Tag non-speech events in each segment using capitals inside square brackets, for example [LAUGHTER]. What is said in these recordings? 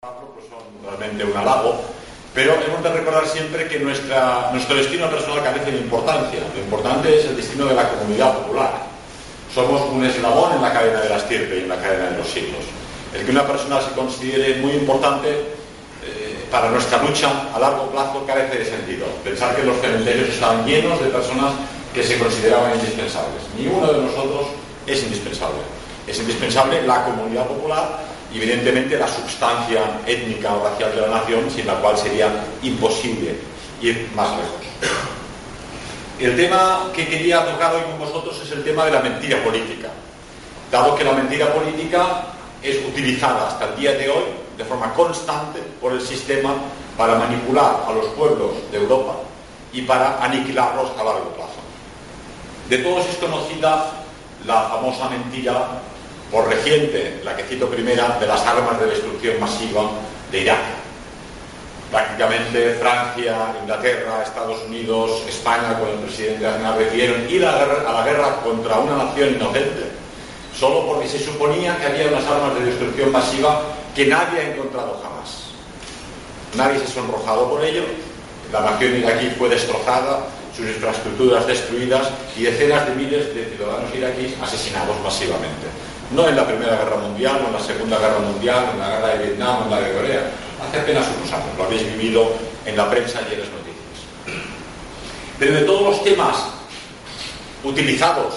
pues son realmente un halago, pero hemos de recordar siempre que nuestro destino personal carece de importancia. Lo importante es el destino de la comunidad popular. Somos un eslabón en la cadena de la estirpe y en la cadena de los siglos. El que una persona se considere muy importante eh, para nuestra lucha a largo plazo carece de sentido. Pensar que los cementerios estaban llenos de personas que se consideraban indispensables. Ni uno de nosotros es indispensable. Es indispensable la comunidad popular evidentemente la sustancia étnica o racial de la nación, sin la cual sería imposible ir más lejos. El tema que quería tocar hoy con vosotros es el tema de la mentira política. Dado que la mentira política es utilizada hasta el día de hoy de forma constante por el sistema para manipular a los pueblos de Europa y para aniquilarlos a largo plazo. De todos es conocida la famosa mentira por reciente, la que cito primera, de las armas de destrucción masiva de Irak. Prácticamente Francia, Inglaterra, Estados Unidos, España con el presidente Aznar decidieron ir a la, guerra, contra una nación inocente, solo porque se suponía que había unas armas de destrucción masiva que nadie ha encontrado jamás. Nadie se ha sonrojado por ello, la nación iraquí fue destrozada, sus infraestructuras destruidas y decenas de miles de ciudadanos iraquíes asesinados masivamente. No en la Primera Guerra Mundial, no en la Segunda Guerra Mundial, en la Guerra de Vietnam, en la de Corea. Hace apenas unos años, lo habéis vivido en la prensa y en las noticias. Pero todos los temas utilizados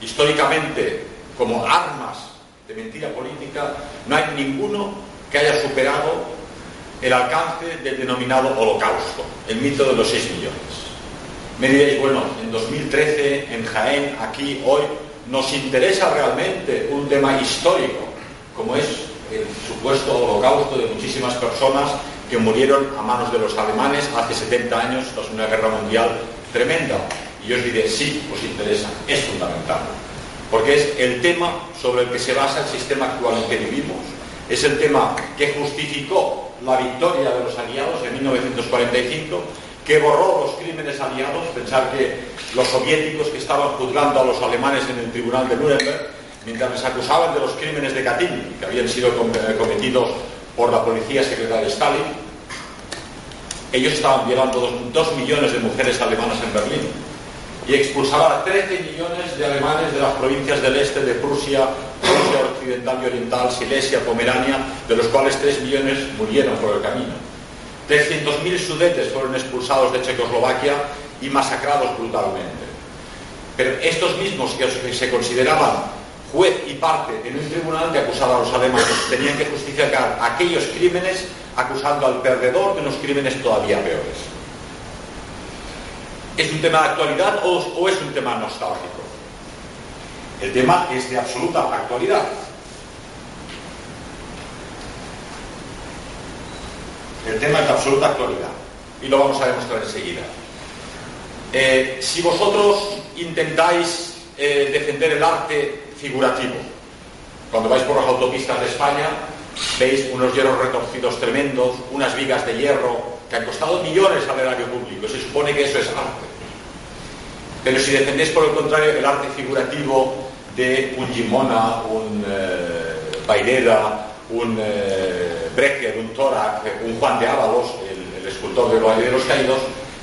históricamente como armas de mentira política, no hay ninguno que haya superado el alcance del denominado holocausto, el mito de los 6 millones. Me diréis, bueno, en 2013, en Jaén, aquí, hoy, nos interesa realmente un tema histórico, como es el supuesto holocausto de muchísimas personas que murieron a manos de los alemanes hace 70 años tras una guerra mundial tremenda. Y yo os diré, sí, os interesa, es fundamental. Porque es el tema sobre el que se basa el sistema actual en que vivimos. Es el tema que justificó la victoria de los aliados en 1945 que borró los crímenes aliados, pensar que los soviéticos que estaban juzgando a los alemanes en el tribunal de Nuremberg, mientras les acusaban de los crímenes de Katyn, que habían sido eh, cometidos por la policía secreta de Stalin, ellos estaban violando dos, millones de mujeres alemanas en Berlín y expulsaban a 13 millones de alemanes de las provincias del este de Prusia, Rusia Occidental y Oriental, Silesia, Pomerania, de los cuales 3 millones murieron por el camino. 300.000 sudetes fueron expulsados de Checoslovaquia y masacrados brutalmente. Pero estos mismos que se consideraban juez y parte en un tribunal que acusaba a los alemanes tenían que justificar aquellos crímenes acusando al perdedor de unos crímenes todavía peores. ¿Es un tema de actualidad o, o es un tema nostálgico? El tema es de absoluta actualidad. El tema es de absoluta actualidad y lo vamos a demostrar enseguida. Eh, si vosotros intentáis eh, defender el arte figurativo, cuando vais por las autopistas de España, veis unos hierros retorcidos tremendos, unas vigas de hierro que han costado millones al erario público. Se supone que eso es arte. Pero si defendéis, por el contrario, el arte figurativo de un Gimona, un eh, un eh, Brecker, un Torak, un Juan de Ábalos, el, escultor del Valle de los Caídos,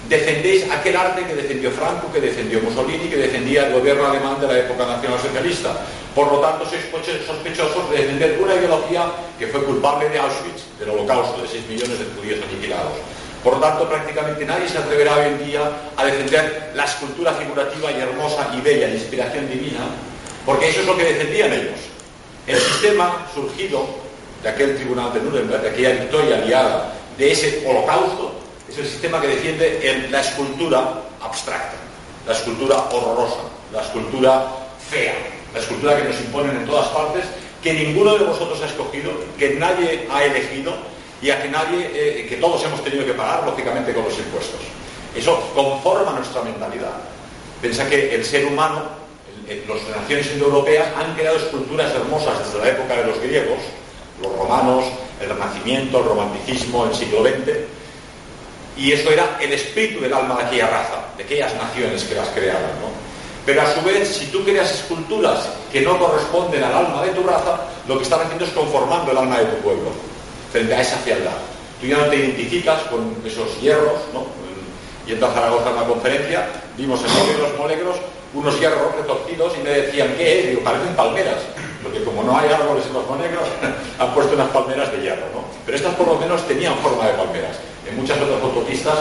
defendéis aquel arte que defendió Franco, que defendió Mussolini, que defendía el gobierno alemán de la época nacionalsocialista. Por lo tanto, sois sospechosos de defender una ideología que fue culpable de Auschwitz, del holocausto, de 6 millones de judíos aniquilados. Por lo tanto, prácticamente nadie se atreverá hoy en día a defender la escultura figurativa y hermosa y bella, de inspiración divina, porque eso es lo que defendían ellos. El sistema surgido de aquel tribunal de Nuremberg, de aquella victoria aliada, de ese holocausto, es el sistema que defiende la escultura abstracta, la escultura horrorosa, la escultura fea, la escultura que nos imponen en todas partes, que ninguno de vosotros ha escogido, que nadie ha elegido y a que nadie, eh, que todos hemos tenido que pagar, lógicamente, con los impuestos. Eso conforma nuestra mentalidad. Piensa que el ser humano, las naciones indoeuropeas han creado esculturas hermosas desde la época de los griegos, los romanos, el renacimiento, el romanticismo, el siglo XX, y eso era el espíritu del alma de aquella raza, de aquellas naciones que las creaban. Pero a su vez, si tú creas esculturas que no corresponden al alma de tu raza, lo que están haciendo es conformando el alma de tu pueblo. frente a esa fealdad. Tú ya no te identificas con esos hierros, ¿no? Yendo a Zaragoza a una conferencia, vimos en los molegros unos hierros retorcidos y me decían, ¿qué es? Digo, parecen palmeras, porque como no hay árboles en los monegros, [LAUGHS] han puesto unas palmeras de hierro, ¿no? Pero estas por lo menos tenían forma de palmeras. En muchas otras autopistas,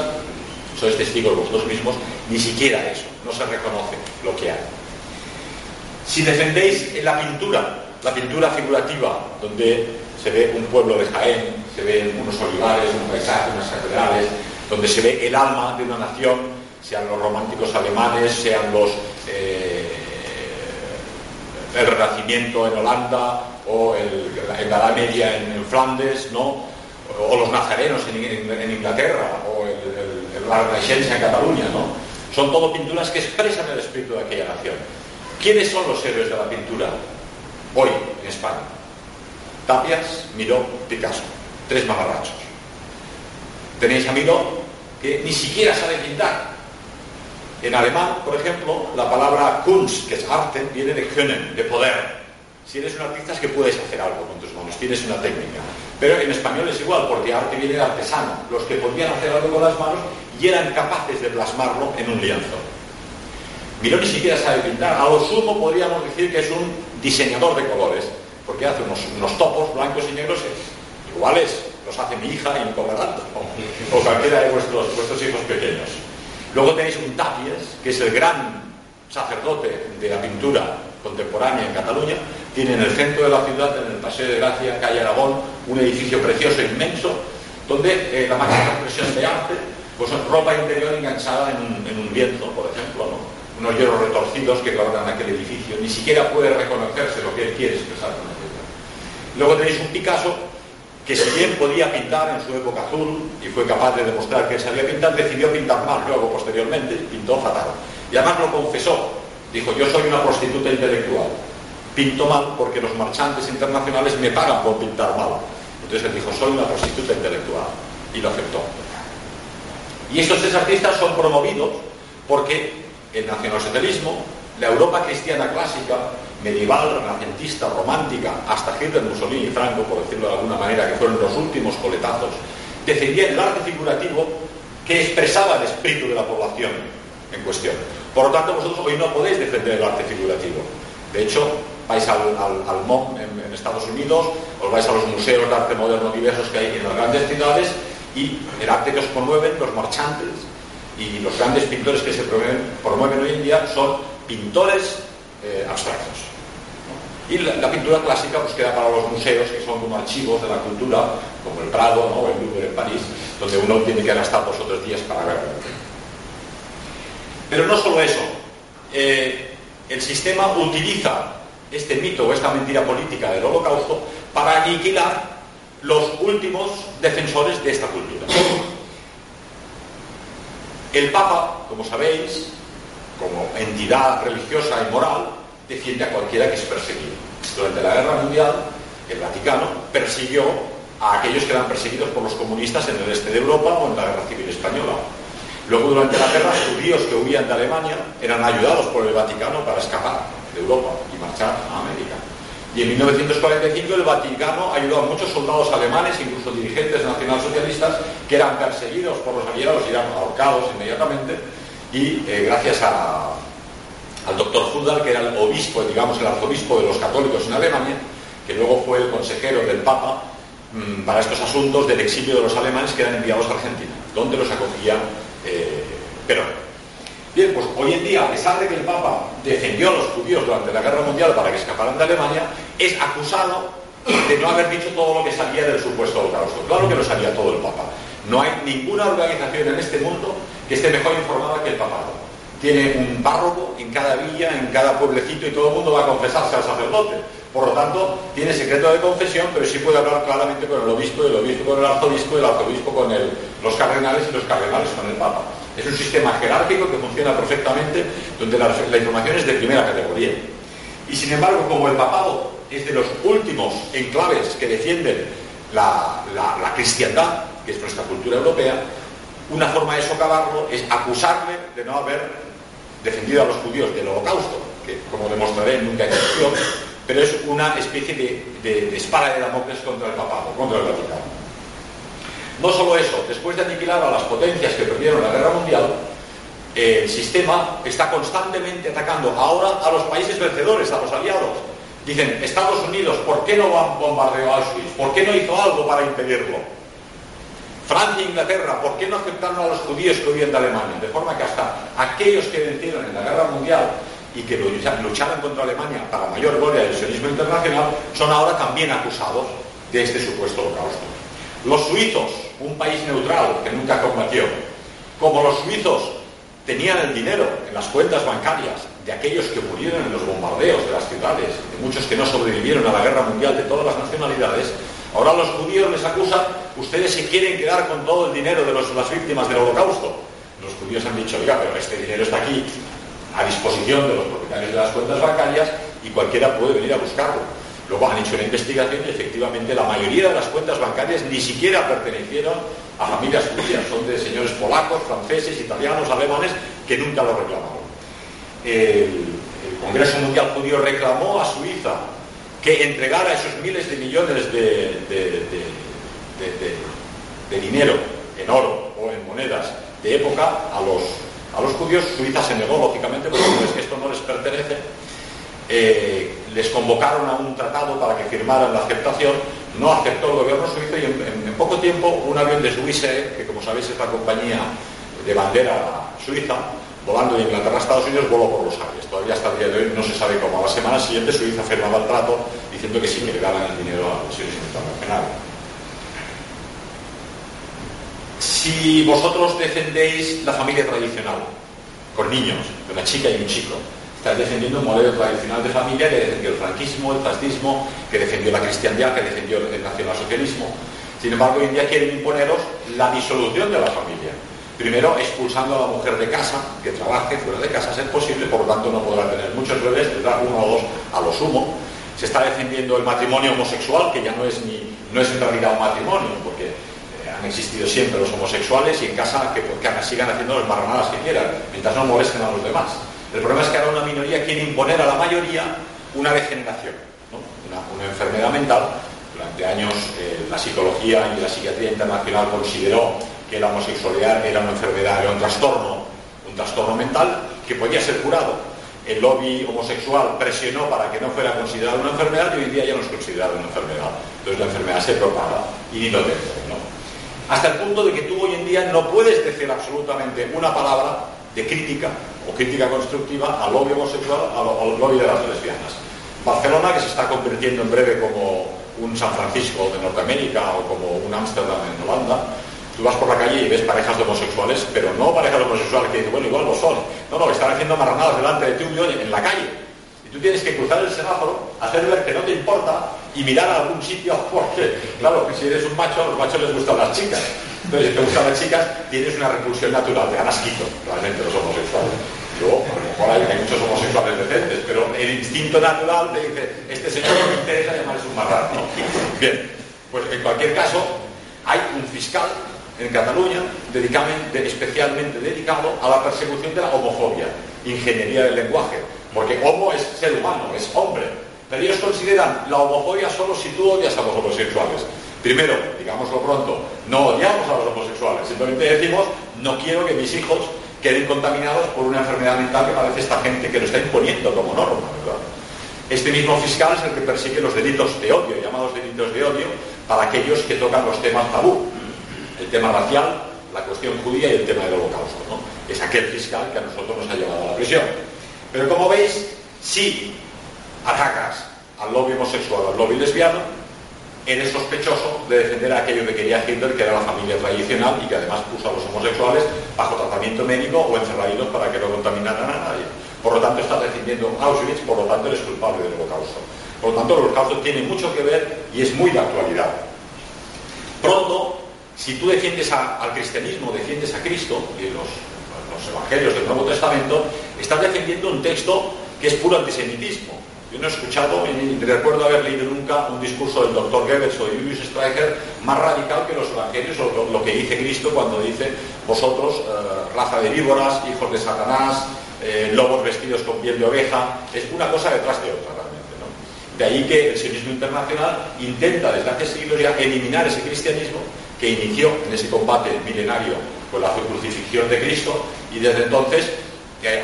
sois testigos vosotros mismos, ni siquiera eso, no se reconoce lo que hay. Si defendéis la pintura, la pintura figurativa, donde se ve un pueblo de Jaén, se ven unos olivares, un paisaje, unas catedrales, donde se ve el alma de una nación, sean los románticos alemanes, sean los eh, el Renacimiento en Holanda o el, en la Edad Media en, Flandes, ¿no? o los nazarenos en, Inglaterra o el, el, la en Cataluña, ¿no? Son todo pinturas que expresan el espíritu de aquella nación. ¿Quiénes son los héroes de la pintura hoy en España? Tapias, Miró, Picasso. Tres mamarrachos. Tenéis a Miró que ni siquiera sabe pintar. En alemán, por ejemplo, la palabra Kunst, que es arte, viene de können, de poder. Si eres un artista es que puedes hacer algo con tus manos, tienes una técnica. Pero en español es igual, porque arte viene de artesano, los que podían hacer algo con las manos y eran capaces de plasmarlo en un lienzo. Miró ni siquiera sabe pintar, a lo sumo podríamos decir que es un diseñador de colores, porque hace unos, topos blancos y negros iguales, los hace mi hija y mi tanto, o cualquiera de vuestros, vuestros hijos pequeños. Luego tenéis un Tapies, que es el gran sacerdote de la pintura contemporánea en Cataluña, tiene en el centro de la ciudad, en el Paseo de Gracia, calle Aragón, un edificio precioso, inmenso, donde eh, la máxima expresión de arte, pues ropa interior enganchada en un, en un por ejemplo, unos hierros retorcidos que guardan aquel edificio, ni siquiera puede reconocerse lo que él quiere expresar con la Luego tenéis un Picasso que si bien podía pintar en su época azul y fue capaz de demostrar que sabía pintar, decidió pintar mal luego posteriormente, pintó fatal. Y además lo confesó, dijo, yo soy una prostituta intelectual, pinto mal porque los marchantes internacionales me pagan por pintar mal. Entonces él dijo, soy una prostituta intelectual, y lo aceptó. Y estos tres artistas son promovidos porque el nacionalsocialismo, la Europa cristiana clásica, medieval, renacentista, romántica, hasta Hitler, Mussolini y Franco, por decirlo de alguna manera, que fueron los últimos coletazos, defendían el arte figurativo que expresaba el espíritu de la población en cuestión. Por lo tanto, vosotros hoy no podéis defender el arte figurativo. De hecho, vais al, MOM en, Estados Unidos, os vais a los museos de arte moderno diversos que hay en las grandes ciudades y el arte que os promueven los marchantes y los grandes pintores que se promueven, hoy en día son pintores eh, abstractos. Y la, pintura clásica pues queda para los museos, que son como archivos de la cultura, como el Prado o el Louvre en París, donde uno tiene que gastar dos o tres días para verlo. Pero no solo eso. Eh, el sistema utiliza este mito o esta mentira política del holocausto para aniquilar los últimos defensores de esta cultura. El Papa, como sabéis, como entidad religiosa y moral, defiende a cualquiera que es perseguido. Durante la Guerra Mundial, el Vaticano persiguió a aquellos que eran perseguidos por los comunistas en el este de Europa o en la Guerra Civil Española. Luego, durante la guerra, judíos que huían de Alemania eran ayudados por el Vaticano para escapar de Europa y marchar a América. Y en 1945 el Vaticano ayudó a muchos soldados alemanes, incluso dirigentes nacionalsocialistas, que eran perseguidos por los aliados y eran ahorcados inmediatamente. Y eh, gracias al doctor Hudal, que era el obispo, digamos, el arzobispo de los católicos en Alemania, que luego fue el consejero del Papa mm, para estos asuntos del exilio de los alemanes que eran enviados a Argentina, donde los acogía eh, Perón. Bien, pues hoy en día, a pesar de que el Papa defendió a los judíos durante la Guerra Mundial para que escaparan de Alemania, es acusado de no haber dicho todo lo que salía del supuesto holocausto. Claro que lo sabía todo el Papa. No hay ninguna organización en este mundo que esté mejor informada que el papado. Tiene un párroco en cada villa, en cada pueblecito y todo el mundo va a confesarse al sacerdote. Por lo tanto, tiene secreto de confesión, pero sí puede hablar claramente con el obispo, el obispo con el arzobispo, el arzobispo con los cardenales y los cardenales con el papa. Es un sistema jerárquico que funciona perfectamente, donde la, información es de primera categoría. Y sin embargo, como el papado es de los últimos enclaves que defienden la, la cristiandad, que es nuestra cultura europea, una forma de socavarlo es acusarle de no haber defendido a los judíos del holocausto, que como demostraré nunca existió, pero es una especie de, espada de Damocles contra el papado, contra el Vaticano. No solo eso, después de aniquilar a las potencias que perdieron la guerra mundial, el sistema está constantemente atacando ahora a los países vencedores, a los aliados. Dicen, Estados Unidos, ¿por qué no bombardeó Auschwitz? ¿Por qué no hizo algo para impedirlo? Francia e Inglaterra, ¿por qué no aceptaron a los judíos que huían de Alemania? De forma que hasta aquellos que vencieron en la guerra mundial y que lucharon contra Alemania para mayor gloria del sionismo internacional, son ahora también acusados de este supuesto holocausto. Los suizos, un país neutral que nunca combatió, como los suizos tenían el dinero en las cuentas bancarias de aquellos que murieron en los bombardeos de las ciudades, de muchos que no sobrevivieron a la guerra mundial de todas las nacionalidades, ahora los judíos les acusan, ustedes se quieren quedar con todo el dinero de las víctimas del holocausto. Los judíos han dicho, oiga, pero este dinero está aquí a disposición de los propietarios de las cuentas bancarias y cualquiera puede venir a buscarlo. Luego han hecho una investigación y efectivamente la mayoría de las cuentas bancarias ni siquiera pertenecieron a familias judías, son de señores polacos, franceses, italianos, alemanes, que nunca lo reclamaron. El, Congreso Mundial Judío reclamó a Suiza que entregara esos miles de millones de, de, dinero en oro o en monedas de época a los, a los judíos. Suiza se negó, lógicamente, porque es que esto no les pertenece. Eh, les convocaron a un tratado para que firmaran la aceptación, no aceptó el gobierno suizo y en, poco tiempo un avión de Swissair, que como sabéis es la compañía de bandera suiza, volando de Inglaterra a Estados Unidos, voló por los aires. Todavía hasta el día de hoy no se sabe cómo. A la semana siguiente Suiza firmaba el trato diciendo que sí que le daban el dinero a las naciones internacionales. Si vosotros defendéis la familia tradicional, con niños, de una chica y un chico, Estás defendiendo un modelo tradicional de familia que defendió el franquismo, el fascismo, que defendió la cristiandad, que defendió el nacionalsocialismo. Sin embargo, hoy en día quieren imponeros la disolución de la familia. Primero, expulsando a la mujer de casa, que trabaje fuera de casa, es posible, por lo tanto no podrá tener muchos bebés, tendrá uno o dos a lo sumo. Se está defendiendo el matrimonio homosexual, que ya no es, ni, no es en realidad un matrimonio, porque eh, han existido siempre los homosexuales y en casa que, que sigan haciendo las marranadas que quieran, mientras no molesten a los demás. El problema es que ahora una minoría quiere imponer a la mayoría una degeneración, una, enfermedad mental. Durante años eh, la psicología y la psiquiatría internacional consideró que la homosexualidad era una enfermedad, era un trastorno, un trastorno mental que podía ser curado. El lobby homosexual presionó para que no fuera considerado una enfermedad y hoy día ya no es considerado una enfermedad. Entonces la enfermedad se propaga y ni lo ¿no? Hasta el punto de que tú hoy en día no puedes decir absolutamente una palabra de crítica o crítica constructiva al lobby homosexual, al, lobby de las lesbianas. Barcelona, que se está convirtiendo en breve como un San Francisco de Norteamérica o como un Ámsterdam en Holanda, tú vas por la calle y ves parejas de homosexuales, pero no parejas de homosexuales que dicen, bueno, igual lo son. No, no, están haciendo marranadas delante de ti en la calle. Y tú tienes que cruzar el semáforo, hacer ver que no te importa y mirar a algún sitio, [LAUGHS] porque, claro, que si eres un macho, a los machos les gustan las chicas. Entonces, si te gustan las chicas, tienes una repulsión natural, te dan asquito, realmente los homosexuales. Luego, a lo mejor hay, muchos homosexuales decentes, pero el instinto natural te dice, este señor no me interesa llamarse un marrano. Bien, pues en cualquier caso, hay un fiscal en Cataluña especialmente dedicado a la persecución de la homofobia, ingeniería del lenguaje, porque homo es ser humano, es hombre. Pero ellos consideran la homofobia solo si tú odias a los homosexuales. Primero, digámoslo pronto, no odiamos a los homosexuales, simplemente decimos, no quiero que mis hijos queden contaminados por una enfermedad mental que parece esta gente que lo está imponiendo como norma. Este mismo fiscal es el que persigue los delitos de odio, llamados delitos de odio, para aquellos que tocan los temas tabú. El tema racial, la cuestión judía y el tema del holocausto. Es aquel fiscal que a nosotros nos ha llevado a la prisión. Pero como veis, si atacas al lobby homosexual, al lobby lesbiano, eres sospechoso de defender a aquello que quería Hitler, que era la familia tradicional y que además puso a los homosexuales bajo tratamiento médico o encerraditos para que no contaminaran a nadie. Por lo tanto, estás defendiendo Auschwitz, por lo tanto, eres culpable del holocausto. Por lo tanto, el holocausto tiene mucho que ver y es muy de actualidad. Pronto, si tú defiendes al cristianismo, defiendes a Cristo y los, los evangelios del Nuevo Testamento, estás defendiendo un texto que es puro antisemitismo yo no he escuchado, ni recuerdo haber leído nunca un discurso del doctor Goebbels o de Julius Streicher más radical que los evangelios o lo, que dice Cristo cuando dice vosotros, eh, raza de víboras, hijos de Satanás, eh, lobos vestidos con piel de oveja, es una cosa detrás de otra realmente. De ahí que el sionismo internacional intenta desde hace siglos ya eliminar ese cristianismo que inició en ese combate milenario con la crucifixión de Cristo y desde entonces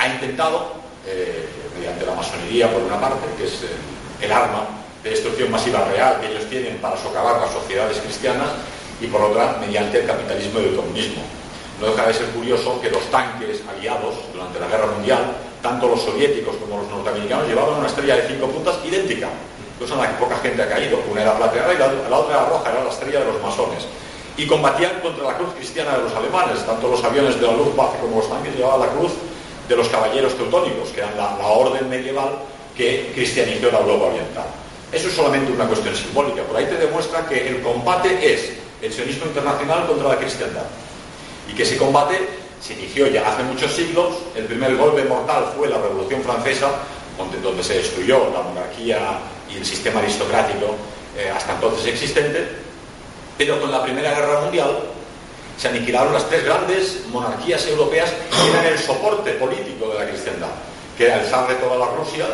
ha intentado, eh, mediante la masonería por una parte, que es eh, el arma de destrucción masiva real que ellos tienen para socavar las sociedades cristianas, y por otra, mediante el capitalismo y el comunismo. No deja de ser curioso que los tanques aliados durante la Guerra Mundial, tanto los soviéticos como los norteamericanos, llevaban una estrella de cinco puntas idéntica, cosa en la que poca gente ha caído. Una era plateada y la, otra era roja, era la estrella de los masones. Y combatían contra la cruz cristiana de los alemanes, tanto los aviones de la Luftwaffe como los tanques llevaban la cruz de los caballeros teutónicos, que eran la, orden medieval que cristianizó la Europa Oriental. Eso es solamente una cuestión simbólica. Por ahí te demuestra que el combate es el sionismo internacional contra la cristiandad. Y que ese combate se inició ya hace muchos siglos. El primer golpe mortal fue la Revolución Francesa, donde, se destruyó la monarquía y el sistema aristocrático eh, hasta entonces existente. Pero con la Primera Guerra Mundial se aniquilaron las tres grandes monarquías europeas que eran el soporte político de la cristiandad, que era el zar de todas las Rusias,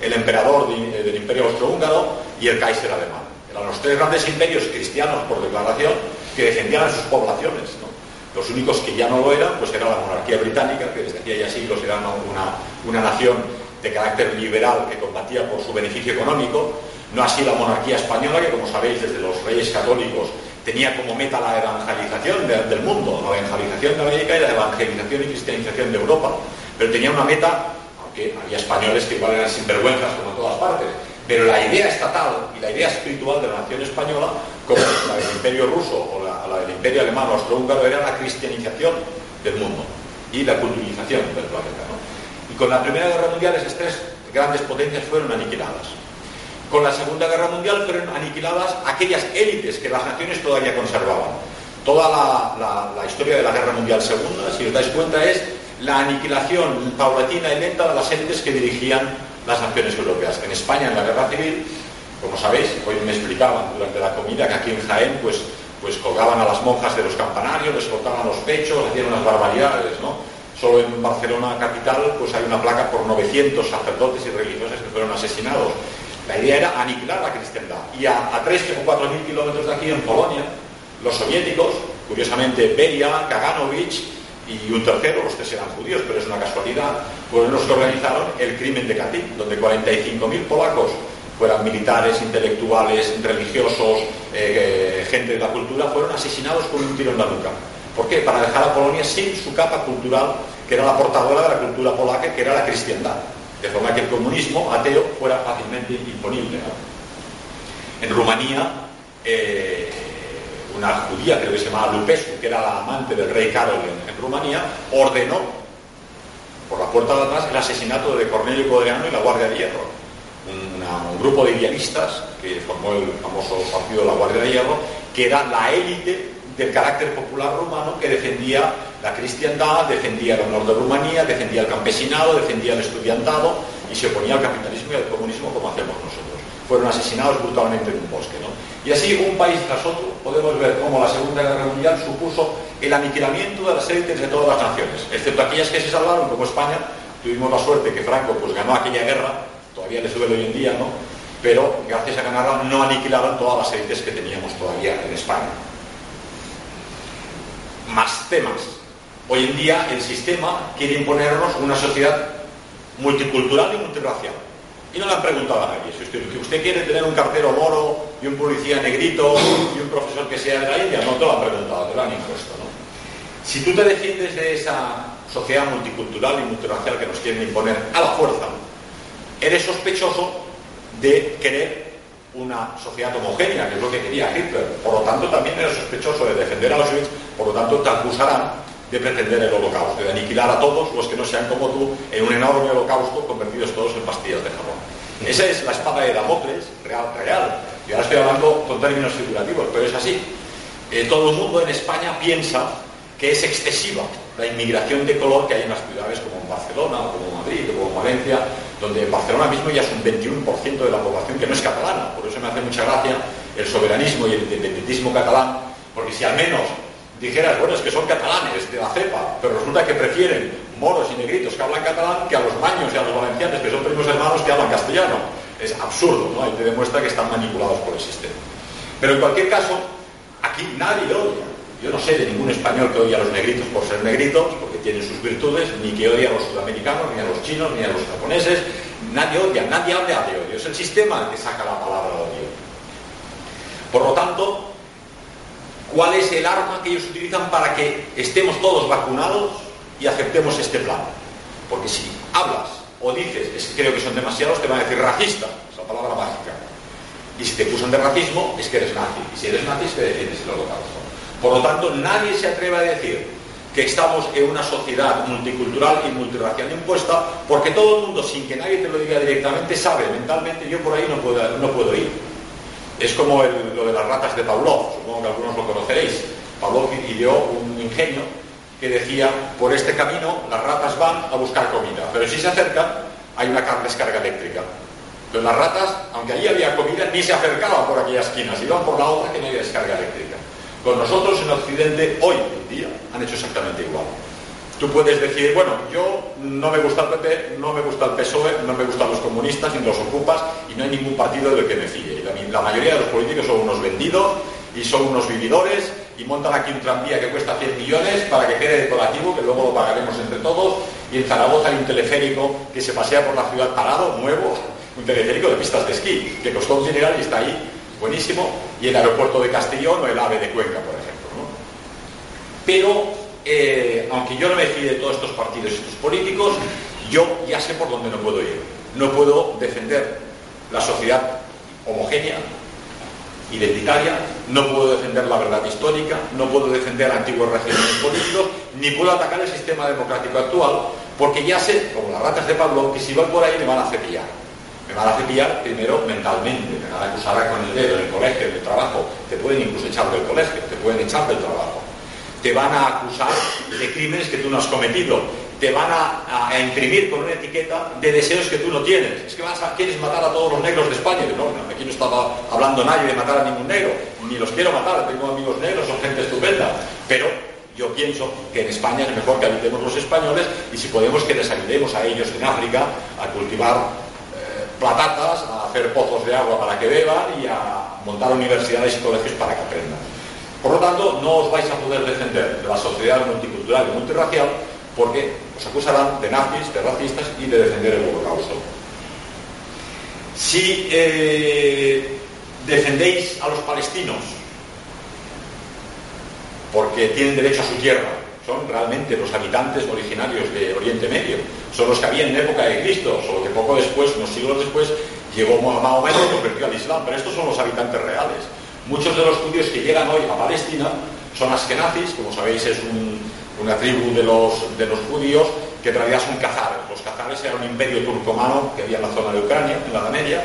el emperador del Imperio Austrohúngaro y el Kaiser alemán. Eran los tres grandes imperios cristianos por declaración que defendían a sus poblaciones. Los únicos que ya no lo eran, pues era la monarquía británica, que desde hacía ya siglos era una, una nación de carácter liberal que combatía por su beneficio económico, no así la monarquía española, que como sabéis desde los reyes católicos tenía como meta la evangelización del mundo, la evangelización de América y la evangelización y cristianización de Europa, pero tenía una meta, aunque había españoles que igual eran sinvergüenzas como en todas partes, pero la idea estatal y la idea espiritual de la nación española, como la del imperio ruso o la, del imperio alemán o austrohúngaro, era la cristianización del mundo y la culturización del planeta. Y con la Primera Guerra Mundial esas tres grandes potencias fueron aniquiladas. Con la Segunda Guerra Mundial fueron aniquiladas aquellas élites que las naciones todavía conservaban. Toda la, historia de la Guerra Mundial Segunda, si os dais cuenta, es la aniquilación paulatina y lenta de las élites que dirigían las naciones europeas. En España, en la guerra civil, como sabéis, hoy me explicaban durante la comida que aquí en Jaén, pues, pues colgaban a las monjas de los campanarios, les cortaban los pechos, hacían unas barbaridades, ¿no? Solo en Barcelona capital, pues hay una placa por 900 sacerdotes y religiosos que fueron asesinados. La idea era aniquilar la cristiandad. Y a, a 3 o 4 mil kilómetros de aquí, en Polonia, los soviéticos, curiosamente Beria, Kaganovich, y un tercero, los tres eran judíos, pero es una casualidad, fueron los que organizaron el crimen de Katyn, donde 45.000 polacos fueran militares, intelectuales, religiosos, eh, eh, gente de la cultura, fueron asesinados con un tiro en la nuca. ¿Por qué? Para dejar a Polonia sin su capa cultural, que era la portadora de la cultura polaca, que era la cristiandad. De forma que el comunismo ateo fuera fácilmente imponible. En Rumanía, eh, una judía, creo que se llamaba Lupescu, que era la amante del rey Carol en, Rumanía, ordenó por la puerta de atrás el asesinato de Cornelio Codreano y la Guardia de Hierro. un grupo de idealistas que formó el famoso partido de la Guardia de Hierro, que era la élite del carácter popular rumano que defendía la cristiandad, defendía el honor de Rumanía, defendía el campesinado, defendía el estudiantado y se oponía al capitalismo y al comunismo como hacemos nosotros. Fueron asesinados brutalmente en un bosque. ¿no? Y así, un país tras otro, podemos ver cómo la Segunda Guerra Mundial supuso el aniquilamiento de las élites de todas las naciones, excepto aquellas que se salvaron, como España. Tuvimos la suerte que Franco pues, ganó aquella guerra, todavía le sube hoy en día, ¿no? Pero gracias a ganarla no aniquilaron todas las élites que teníamos todavía en España. Más temas. Hoy en día el sistema quiere imponernos una sociedad multicultural y multirracial. Y no le han preguntado a nadie. Si usted, quiere tener un cartero moro y un policía negrito y un profesor que sea de la India, no te lo han preguntado, te lo han impuesto. ¿no? Si tú te defiendes de esa sociedad multicultural y multiracial que nos quieren imponer a la fuerza, eres sospechoso de querer una sociedad homogénea, que es lo que quería Hitler. Por lo tanto, también eres sospechoso de defender a Auschwitz, por lo tanto, te acusarán de pretender el holocausto, de aniquilar a todos los que no sean como tú en un enorme holocausto convertidos todos en pastillas de jabón. Esa es la espada de Damocles, real, real. Y ahora estoy hablando con términos figurativos, pero es así. Eh, todo el mundo en España piensa que es excesiva la inmigración de color que hay en las ciudades como en Barcelona, o como Madrid, o como Valencia, donde en Barcelona mismo ya es un 21% de la población que no es catalana. Por eso me hace mucha gracia el soberanismo y el independentismo catalán, porque si al menos dijeras, bueno, es que son catalanes de la cepa, pero resulta que prefieren moros y negritos que hablan catalán que a los maños y a los valencianos, que son primos hermanos, que hablan castellano. Es absurdo, ¿no? Ahí te demuestra que están manipulados por el sistema. Pero en cualquier caso, Aquí nadie odia. Yo no sé de ningún español que odie a los negritos por ser negritos, porque tienen sus virtudes, ni que odie a los sudamericanos, ni a los chinos, ni a los japoneses. Nadie odia, nadie habla de odio. Es el sistema el que saca la palabra odio. Por lo tanto, ¿cuál es el arma que ellos utilizan para que estemos todos vacunados y aceptemos este plan? Porque si hablas o dices, es que creo que son demasiados, te van a decir racista, esa palabra mágica. Y si te acusan de racismo, es que eres nazi. Y si eres nazi, es que defiendes el holocausto. Por lo tanto, nadie se atreve a decir que estamos en una sociedad multicultural y multiracial impuesta, porque todo el mundo, sin que nadie te lo diga directamente, sabe mentalmente, yo por ahí no puedo, no puedo ir. Es como lo de las ratas de Pavlov, supongo que algunos lo conoceréis. Pavlov ideó un ingenio que decía, por este camino las ratas van a buscar comida, pero si se acercan hay una descarga eléctrica. Pero las ratas, aunque allí había comida, ni se acercaban por aquellas esquinas, iban por la otra que no había descarga eléctrica. Con nosotros en Occidente, hoy en día, han hecho exactamente igual. Tú puedes decir, bueno, yo no me gusta el PP, no me gusta el PSOE, no me gustan los comunistas ni los ocupas y no hay ningún partido del que me fíe. La mayoría de los políticos son unos vendidos y son unos vividores y montan aquí un tranvía que cuesta 100 millones para que quede decorativo, que luego lo pagaremos entre todos. Y en Zaragoza hay un teleférico que se pasea por la ciudad parado, nuevo, [LAUGHS] un teleférico de pistas de esquí, que costó un dineral y está ahí, buenísimo. Y el aeropuerto de Castellón o el AVE de Cuenca, por ejemplo. Pero, eh, aunque yo no me fíe de todos estos partidos y estos políticos, yo ya sé por dónde no puedo ir. No puedo defender la sociedad homogénea, identitaria, no puedo defender la verdad histórica, no puedo defender antiguos regímenes políticos, ni puedo atacar el sistema democrático actual, porque ya sé, como las ratas de Pablo, que si voy por ahí me van a cepillar. Me van a cepillar primero mentalmente, me van a acusar con el dedo en el colegio, en el trabajo, te pueden incluso echar del colegio, te pueden echar del trabajo. Te van a acusar de crímenes que tú no has cometido, te van a, imprimir con una etiqueta de deseos que tú no tienes. Es que vas a, quieres matar a todos los negros de España. No, aquí no estaba hablando nadie de matar a ningún negro, ni los quiero matar, tengo amigos negros, son gente estupenda. Pero yo pienso que en España es mejor que habitemos los españoles y si podemos que les ayudemos a ellos en África a cultivar eh, platatas, a hacer pozos de agua para que beban y a montar universidades y colegios para que aprendan. Por lo tanto, no os vais a poder defender de la sociedad multicultural y multirracial porque os acusarán de nazis, de racistas y de defender el holocausto. Si eh, defendéis a los palestinos porque tienen derecho a su tierra, son realmente los habitantes originarios de Oriente Medio, son los que había en época de Cristo, solo que poco después, unos siglos después, llegó Mahoma y convirtió al Islam, pero estos son los habitantes reales. Muchos de los judíos que llegan hoy a Palestina son askenazis, como sabéis es un, una tribu de los, de los judíos que en realidad son cazares. Los cazares eran un imperio turcomano que había en la zona de Ucrania, en la Edad Media,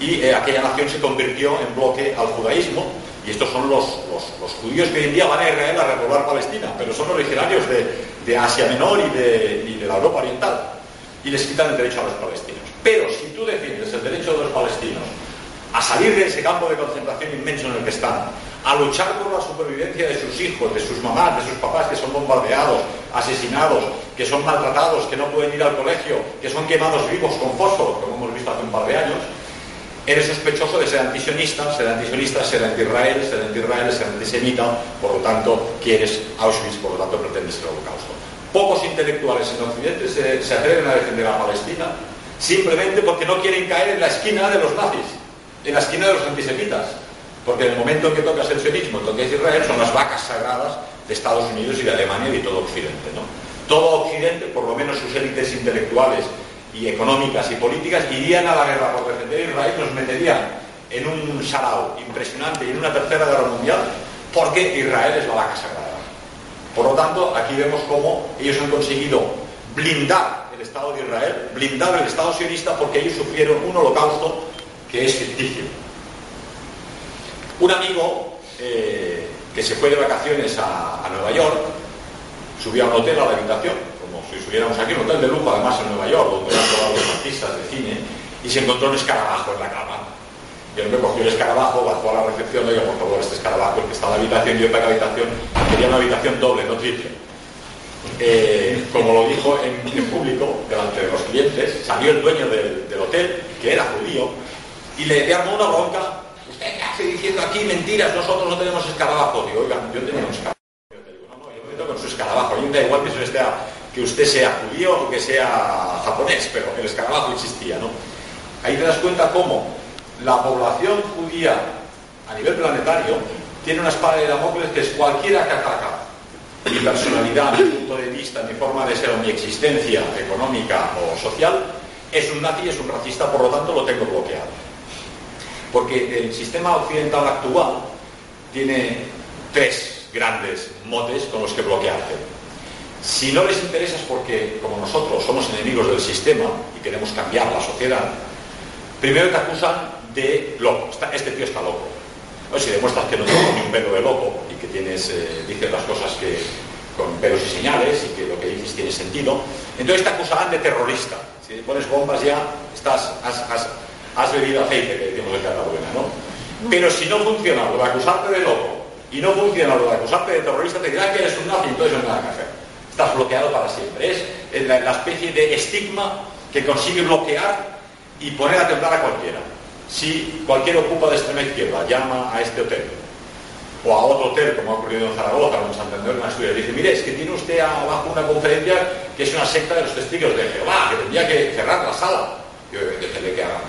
y eh, aquella nación se convirtió en bloque al judaísmo, y estos son los, los, judíos que hoy en día van a Israel a repoblar Palestina, pero son originarios de, Asia Menor y de, y de la Europa Oriental, y les quitan el derecho a los palestinos. Pero si tú defiendes el derecho de los palestinos a salir de ese campo de concentración inmenso en el que están, a luchar por la supervivencia de sus hijos, de sus mamás, de sus papás que son bombardeados, asesinados, que son maltratados, que no pueden ir al colegio, que son quemados vivos con fósforo, como hemos visto hace un par de años, eres sospechoso de ser antisionista, ser antisionista, ser anti-Israel, ser anti-Israel, ser antisemita, por lo tanto quieres Auschwitz, por lo tanto pretendes el holocausto. Pocos intelectuales en Occidente se, se atreven a defender a Palestina simplemente porque no quieren caer en la esquina de los nazis, en la esquina de los antisemitas. Porque en el momento en que tocas el sionismo, tocas Israel, son las vacas sagradas de Estados Unidos y de Alemania y de todo Occidente. ¿no? Todo Occidente, por lo menos sus élites intelectuales y económicas y políticas, irían a la guerra por defender a Israel, nos meterían en un sarao impresionante y en una tercera guerra mundial, porque Israel es la vaca sagrada. Por lo tanto, aquí vemos cómo ellos han conseguido blindar el Estado de Israel, blindar el Estado sionista, porque ellos sufrieron un holocausto que es ficticio. Un amigo eh, que se fue de vacaciones a, Nueva York subió a un hotel a la habitación, como si estuviéramos aquí, un hotel de lujo además en Nueva York, donde eran todos los artistas de cine, y se encontró un escarabajo en la cama. Y él me cogió el escarabajo, bajó a la recepción, dijo, por favor, este escarabajo, el que está en la habitación, yo en la habitación, quería una habitación doble, no triple. Eh, como lo dijo en, público, delante de los clientes, salió el dueño del, hotel, que era judío, y le, le armó una bronca. ¿Usted qué hace diciendo aquí mentiras, nosotros no tenemos escarabajo. Digo, oigan, yo tenía un escarabajo. Yo digo, no, no, yo me meto con su escarabajo. A me da igual que que usted sea judío o que sea japonés, pero el escarabajo existía, ¿no? Ahí te das cuenta cómo la población judía a nivel planetario tiene una espada de Damocles que es cualquiera que ataca mi personalidad, mi punto de vista, mi forma de ser o mi existencia económica o social, es un nazi, es un racista, por lo tanto lo tengo bloqueado. Porque el sistema occidental actual tiene tres grandes motes con los que bloquearte. Si no les interesa es porque, como nosotros somos enemigos del sistema y queremos cambiar la sociedad, primero te acusan de loco. Este tío está loco. O si demuestras que no tienes ni un pelo de loco y que tienes, eh, dices las cosas que, con pelos y señales y que lo que dices tiene sentido, entonces te acusarán de terrorista. Si pones bombas ya, estás, has, bebido aceite, que decimos de buena, ¿no? Pero si no funciona lo de acusarte de loco y no funciona lo de acusarte de terrorista, te dirán que eres un nazi, entonces no hay nada que hacer. Estás bloqueado para siempre. Es la, especie de estigma que consigue bloquear y poner a temblar a cualquiera si cualquier ocupa de extrema izquierda llama a este hotel o a otro hotel, como ha ocurrido en Zaragoza o en Santander, una estudia, dice, mire, es que tiene usted abajo una conferencia que es una secta de los testigos de Jehová, que tendría que cerrar la sala. Yo déjele que haga,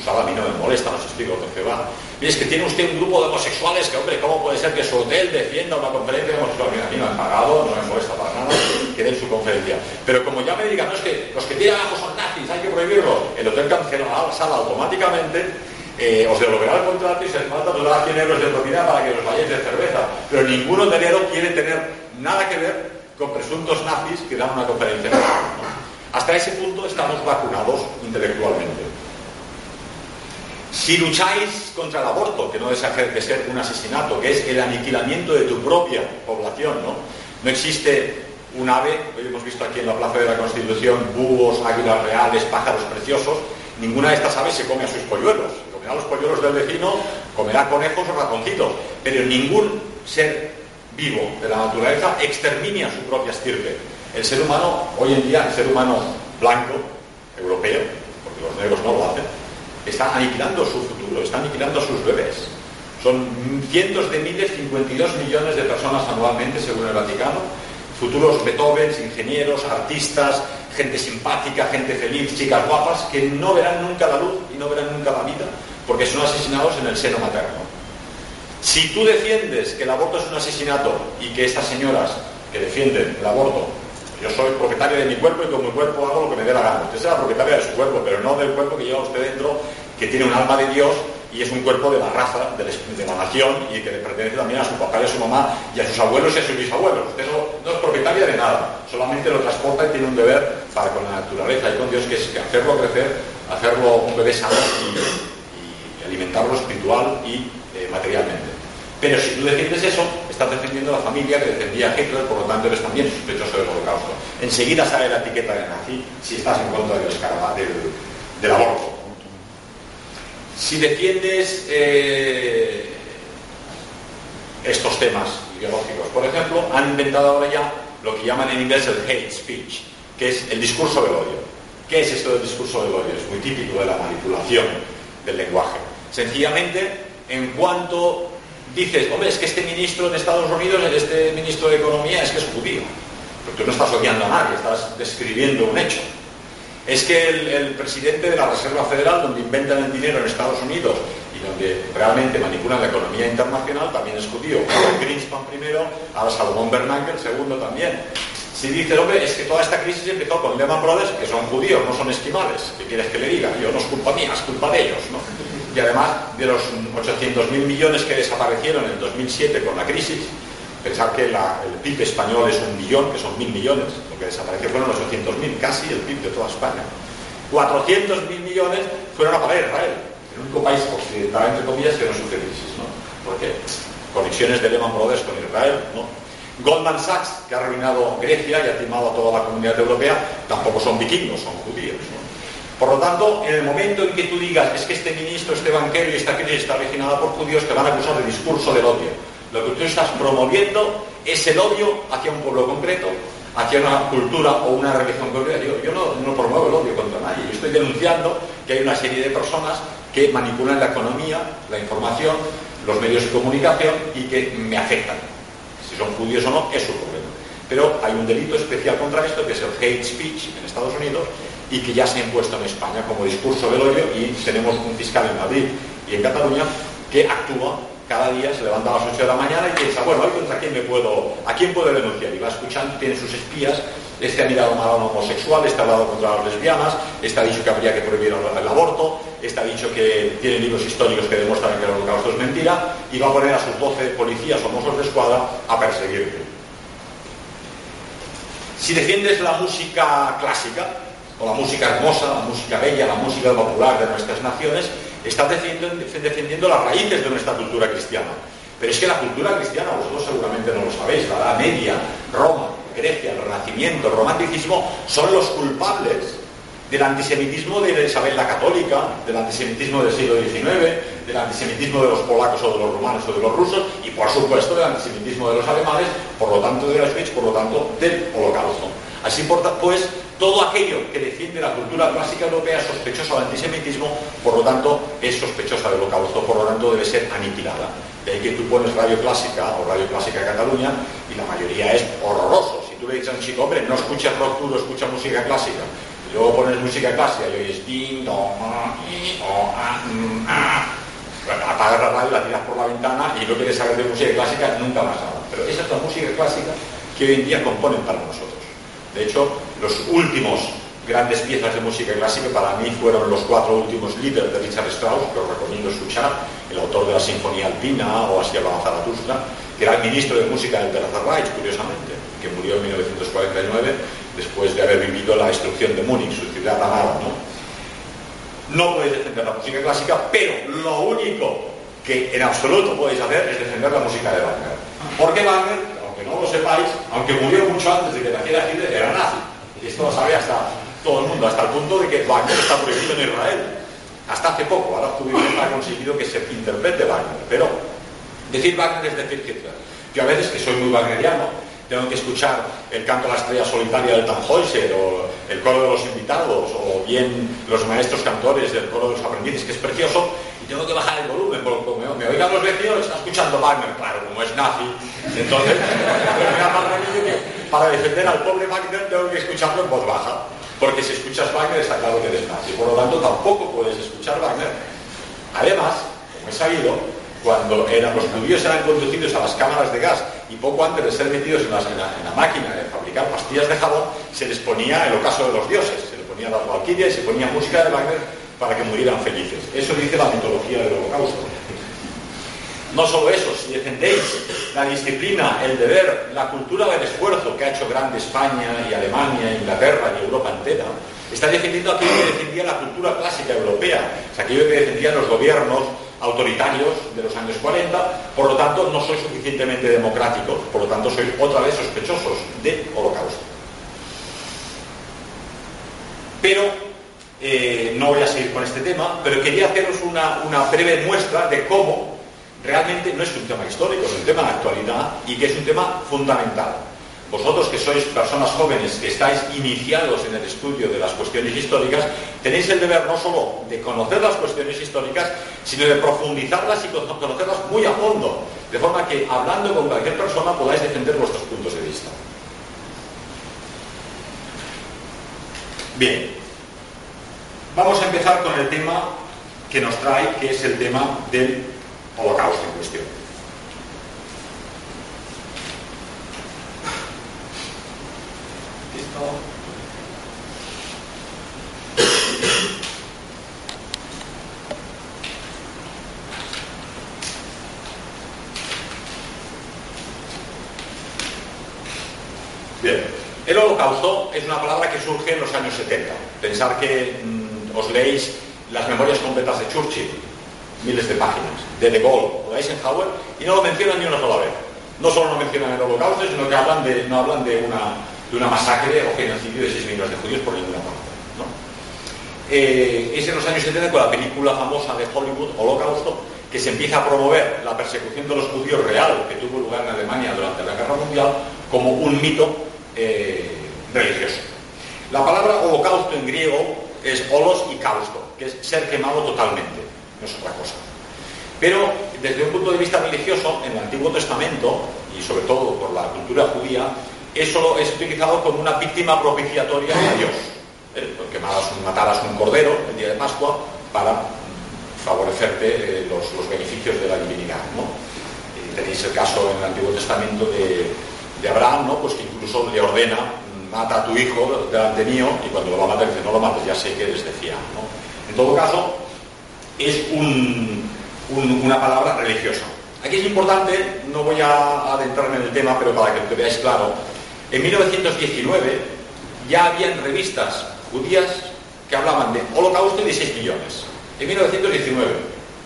su sala, a mí no me molestan los testigos de Jehová. Mire, es que tiene usted un grupo de homosexuales que, hombre, ¿cómo puede ser que su hotel defienda una conferencia de homosexuales? A mí me han pagado, no me molesta para nada que den su conferencia. Pero como ya me digan, no, es que los que tienen abajo son nazis, hay que prohibirlo, el hotel cancela la sala automáticamente eh, os devolverá el contrato y se falta nos dará 100 euros de propiedad para que os vayáis de cerveza. Pero ningún hotelero quiere tener nada que ver con presuntos nazis que dan una conferencia. Hasta ese punto estamos vacunados intelectualmente. Si lucháis contra el aborto, que no deja de ser un asesinato, que es el aniquilamiento de tu propia población, ¿no? No existe un ave, hoy hemos visto aquí en la Plaza de la Constitución búhos, águilas reales, pájaros preciosos, ninguna de estas aves se come a sus polluelos comerá los polluelos del vecino, comerá conejos o ratoncitos, pero ningún ser vivo de la naturaleza extermina su propia estirpe. El ser humano, hoy en día, el ser humano blanco, europeo, porque los negros no lo hacen, está aniquilando su futuro, está aniquilando a sus bebés. Son cientos de miles, 52 millones de personas anualmente, según el Vaticano, futuros Beethoven, ingenieros, artistas, gente simpática, gente feliz, chicas guapas, que no verán nunca la luz y no verán nunca la vida, porque son asesinados en el seno materno. Si tú defiendes que el aborto es un asesinato y que estas señoras que defienden el aborto, yo soy propietaria de mi cuerpo y con mi cuerpo hago lo que me dé la gana. Usted será propietaria de su cuerpo, pero no del cuerpo que lleva usted dentro, que tiene un alma de Dios y es un cuerpo de la raza, de la nación y que le pertenece también a su papá y a su mamá y a sus abuelos y a sus bisabuelos. Usted no, es propietaria de nada, solamente lo transporta y tiene un deber para con la naturaleza y con Dios, que es hacerlo crecer, hacerlo un bebé sano y, alimentarlo espiritual y eh, materialmente. Pero si tú defiendes eso, estás defendiendo la familia que defendía a Hitler, por lo tanto eres también sospechoso del holocausto. Enseguida sale la etiqueta de nazi si estás en contra del, del, del aborto. Si defiendes eh, estos temas ideológicos, por ejemplo, han inventado ahora ya lo que llaman en inglés el hate speech, que es el discurso del odio. ¿Qué es esto del discurso del odio? Es muy típico de la manipulación del lenguaje. Sencillamente, en cuanto dices, hombre, es que este ministro de Estados Unidos, este ministro de Economía, es que es judío. Porque tú no estás odiando a nadie, estás describiendo un hecho. Es que el, presidente de la Reserva Federal, donde inventan el dinero en Estados Unidos y donde realmente manipulan la economía internacional, también es judío. Ahora Greenspan primero, ahora Salomón Bernanke el segundo también. Si dice, hombre, es que toda esta crisis empezó con Lehman Brothers, que son judíos, no son esquimales. ¿Qué quieres que le diga? Yo no es culpa mía, es culpa de ellos, ¿no? Y además, de los 800.000 millones que desaparecieron en 2007 con la crisis, Pensar que el PIB español es un millón, que son mil millones, lo que desapareció fueron los 800.000, casi el PIB de toda España. 400.000 millones fueron a parar Israel, el único país occidental, entre comillas, que no sufre crisis. ¿no? Porque conexiones de Lehman Brothers con Israel, ¿no? Goldman Sachs, que ha arruinado Grecia y ha timado a toda la comunidad europea, tampoco son vikingos, son judíos. Por lo tanto, en el momento en que tú digas es que este ministro, este banquero y esta crisis está originada por judíos, te van a acusar de discurso del odio. Lo que tú estás promoviendo es el odio hacia un pueblo concreto, hacia una cultura o una religión concreta. Yo, yo no, promuevo el odio contra nadie. Yo estoy denunciando que hay una serie de personas que manipulan la economía, la información, los medios de comunicación y que me afectan. Si son judíos o no, es su problema. Pero hay un delito especial contra esto, que es el hate speech en Estados Unidos, y que ya se ha impuesto en España como discurso del odio, y tenemos un fiscal en Madrid y en Cataluña que actúa cada día, se levanta a las 8 de la mañana y piensa, bueno, ¿contra quién me puedo, a quién puedo denunciar? Y va escuchando, tiene sus espías, este ha mirado mal a un homosexual, este ha hablado contra las lesbianas, este ha dicho que habría que prohibir el aborto, este ha dicho que tiene libros históricos que demuestran que el holocausto es mentira, y va a poner a sus 12 policías o mozos de escuadra a perseguirle. Si defiendes la música clásica, o la música hermosa, la música bella, la música popular de nuestras naciones, estás defendiendo, las raíces de nuestra cultura cristiana. Pero es que la cultura cristiana, vosotros seguramente no lo sabéis, la Edad Media, Roma, Grecia, el Renacimiento, el Romanticismo, son los culpables del antisemitismo de Isabel la Católica, del antisemitismo del siglo XIX, del antisemitismo de los polacos o de los romanos o de los rusos y por supuesto del antisemitismo de los alemanes, por lo tanto de Auschwitz, por lo tanto del holocausto. Así pues, todo aquello que defiende la cultura clásica europea es sospechoso del antisemitismo, por lo tanto es sospechosa del holocausto, por lo tanto debe ser aniquilada. De ahí que tú pones radio clásica o radio clásica Cataluña y la mayoría es horroroso. Si tú le dices a un chico, hombre, no escuchas rock duro, escucha música clásica, luego pones música clásica y oyes ding, dong, ah, mm, ah. apagas la radio, la tiras por la ventana y no quieres saber de música clásica nunca más nada. Pero esa es la música clásica que hoy en día componen para nosotros. De hecho, los últimos grandes piezas de música clásica para mí fueron los cuatro últimos líderes de Richard Strauss, que os recomiendo escuchar, el autor de la Sinfonía Alpina o Así hablaba Zaratustra, que era el ministro de música del Tercer Reich, curiosamente, que murió en 1949 después de haber vivido la destrucción de Múnich, su ciudad amada. ¿no? no podéis defender la música clásica, pero lo único que en absoluto podéis hacer es defender la música de Wagner. Porque Wagner, no lo sepáis, aunque murió mucho antes de que naciera Hitler, era nazi. Y esto lo sabe hasta todo el mundo, hasta el punto de que Wagner está prohibido en Israel. Hasta hace poco, ahora ha conseguido que se interprete Wagner. Pero decir Wagner es decir Hitler. Yo a veces, que soy muy wagneriano, tengo que escuchar el canto a la estrella solitaria del Tannhäuser o el coro de los invitados o bien los maestros cantores del coro de los aprendices, que es precioso, tengo que bajar el volumen porque me, me oigan los vecinos, está escuchando Wagner, claro, como es nazi. Entonces, [LAUGHS] para defender al pobre Wagner tengo que escucharlo en voz baja, porque si escuchas Wagner está claro que eres nazi. Por lo tanto, tampoco puedes escuchar Wagner. Además, como he sabido, cuando eran, los judíos eran conducidos a las cámaras de gas y poco antes de ser metidos en, la, máquina de fabricar pastillas de jabón, se les ponía el ocaso de los dioses, se les ponía las valquirias y se ponía música de Wagner para que murieran felices. Eso dice la mitología del holocausto. No solo eso, si defendéis la disciplina, el deber, la cultura del esfuerzo que ha hecho grande España y Alemania, Inglaterra y Europa entera, está defendiendo aquello que defendía la cultura clásica europea, aquello que defendían los gobiernos autoritarios de los años 40, por lo tanto no sois suficientemente democráticos, por lo tanto sois otra vez sospechosos de holocausto. Pero eh, no voy a seguir con este tema, pero quería haceros una, una breve muestra de cómo realmente no es un tema histórico, es un tema de actualidad y que es un tema fundamental vosotros que sois personas jóvenes que estáis iniciados en el estudio de las cuestiones históricas, tenéis el deber no solo de conocer las cuestiones históricas, sino de profundizarlas y conocerlas muy a fondo, de forma que hablando con cualquier persona podáis defender vuestros puntos de vista. Bien, vamos a empezar con el tema que nos trae, que es el tema del holocausto en cuestión. Bien, el holocausto es una palabra que surge en los años 70. Pensar que mm, os leéis las memorias completas de Churchill, miles de páginas, de De Gaulle o de Eisenhower, y no lo mencionan ni una sola vez. No solo no mencionan el holocausto, sino que no hablan de una masacre o genocidio de 6 millones de judíos por ninguna parte. Eh, es en los años 70 con la película famosa de Hollywood, Holocausto, que se empieza a promover la persecución de los judíos real que tuvo lugar en Alemania durante la Guerra Mundial como un mito eh, religioso. La palabra holocausto en griego es holos y causto, que es ser quemado totalmente. no es otra cosa. Pero desde un punto de vista religioso, en el Antiguo Testamento, y sobre todo por la cultura judía, eso es utilizado como una víctima propiciatoria a Dios. ¿eh? Porque matarás un cordero el día de Pascua para favorecerte eh, los, beneficios de la divinidad. ¿no? tenéis el caso en el Antiguo Testamento de, Abraham, ¿no? pues que incluso le ordena mata a tu hijo delante mío y cuando lo va a matar dice no lo mates, ya sé que eres de fiar. En todo caso, es una palabra religiosa. Aquí es importante, no voy a adentrarme en el tema, pero para que te veáis claro, en 1919 ya habían revistas judías que hablaban de holocausto y de 6 millones. En 1919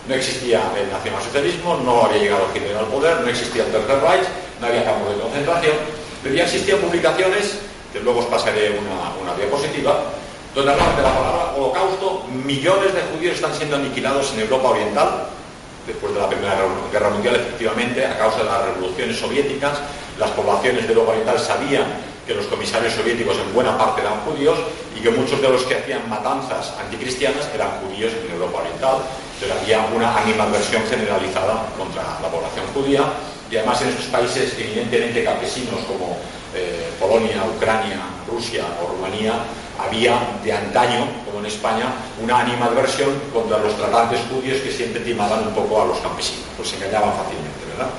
no existía el nacionalsocialismo, no había llegado Hitler al poder, no existía el Tercer Reich, no había campos de concentración, pero ya existían publicaciones, que luego os pasaré una, diapositiva, donde hablaban de la palabra holocausto, millones de judíos están siendo aniquilados en Europa Oriental, después de la Primera Guerra Mundial, efectivamente, a causa de las revoluciones soviéticas, las poblaciones de Europa Oriental sabían que los comisarios soviéticos en buena parte eran judíos y que muchos de los que hacían matanzas anticristianas eran judíos en Europa Oriental. Pero había una animadversión generalizada contra la población judía. Y además en esos países evidentemente campesinos como eh, Polonia, Ucrania, Rusia o Rumanía, había de antaño, como en España, una animadversión contra los tratantes judíos que siempre timaban un poco a los campesinos, pues se engañaban fácilmente, ¿verdad?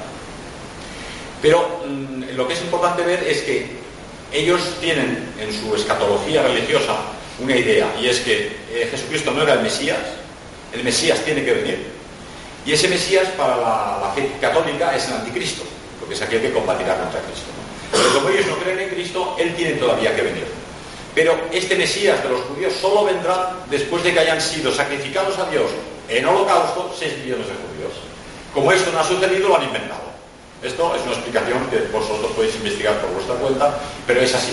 Pero mm, lo que es importante ver es que ellos tienen en su escatología religiosa una idea, y es que eh, Jesucristo no era el Mesías, el Mesías tiene que venir, y ese Mesías para la, fe católica es el anticristo, porque es aquel que combatirá contra Cristo. Pero como ellos no creen en Cristo, Él tiene todavía que venir. Pero este Mesías de los judíos solo vendrá después de que hayan sido sacrificados a Dios en holocausto 6 millones de judíos. Como esto no ha sucedido, lo han inventado. Esto es una explicación que vosotros podéis investigar por vuestra cuenta, pero es así.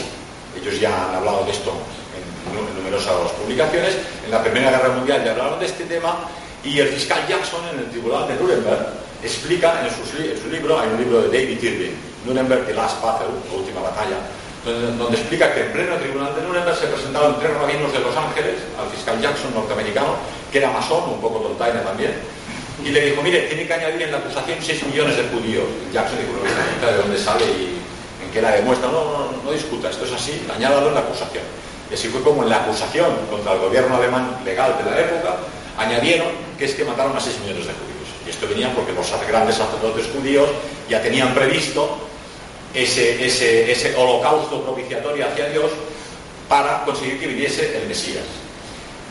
Ellos ya han hablado de esto en, numerosas publicaciones. En la Primera Guerra Mundial ya hablaron de este tema y el fiscal Jackson en el Tribunal de Nuremberg explica en su, libro, hay un libro de David Irving, Nuremberg, The Last Battle, la última batalla, donde, explica que en pleno Tribunal de Nuremberg se presentaron tres rabinos de Los Ángeles al fiscal Jackson norteamericano, que era masón, un poco tontaina también, y le dijo, mire, tiene que añadir en la acusación 6 millones de judíos. Jackson dijo, no, de dónde sale y en qué la demuestra. No, no, no, discuta, esto es así, añádalo en la acusación. Y así fue como en la acusación contra el gobierno alemán legal de la época, añadieron que es que mataron a 6 millones de judíos. Y esto venía porque los grandes sacerdotes judíos ya tenían previsto ese, holocausto propiciatorio hacia Dios para conseguir que viniese el Mesías.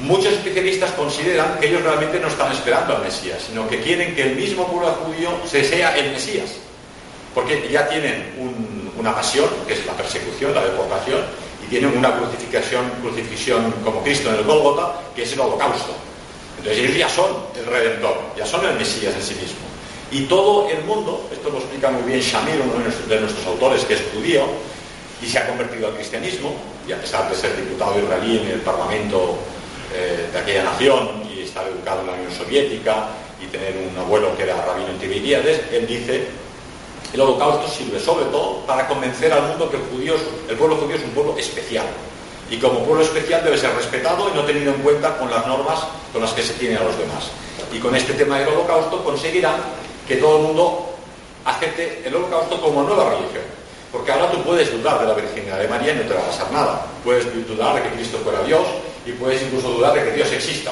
Muchos especialistas consideran que ellos realmente no están esperando al Mesías, sino que quieren que el mismo pueblo judío se sea el Mesías. Porque ya tienen una pasión, que es la persecución, la deportación, y tienen una crucifixión, crucifixión como Cristo en el Gólgota, que es el holocausto. Entonces ellos ya son el Redentor, ya son el Mesías en sí mismo. Y todo el mundo, esto lo explica muy bien Shamir, uno de nuestros autores, que es judío, y se ha convertido al cristianismo, y a pesar de ser diputado israelí en el Parlamento eh, de aquella nación y estar educado en la Unión Soviética y tener un abuelo que era rabino en Tiberíades, él dice, el holocausto sirve sobre todo para convencer al mundo que el, el pueblo judío es un pueblo especial. Y como pueblo especial debe ser respetado y no tenido en cuenta con las normas con las que se tiene a los demás. Y con este tema del holocausto conseguirán que todo el mundo acepte el holocausto como nueva religión. Porque ahora tú puedes dudar de la virginidad de María y no te va a pasar nada. Puedes dudar de que Cristo fuera Dios, y puedes incluso dudar de que Dios exista.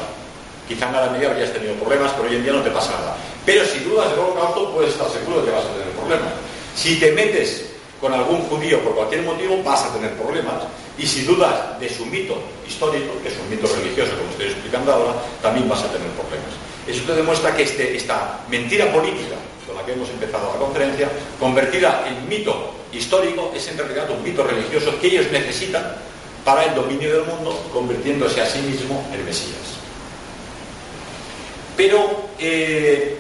Quizá en la medida habrías tenido problemas, pero hoy en día no te pasa nada. Pero si dudas del holocausto, puedes estar seguro de que vas a tener problemas. Si te metes con algún judío por cualquier motivo, vas a tener problemas. Y si dudas de su mito histórico, que es un mito religioso, como estoy explicando ahora, también vas a tener problemas. Eso te demuestra que este, esta mentira política con la que hemos empezado la conferencia, convertida en mito histórico, es en realidad un mito religioso que ellos necesitan para el dominio del mundo, convirtiéndose a sí mismo en Mesías. Pero, eh,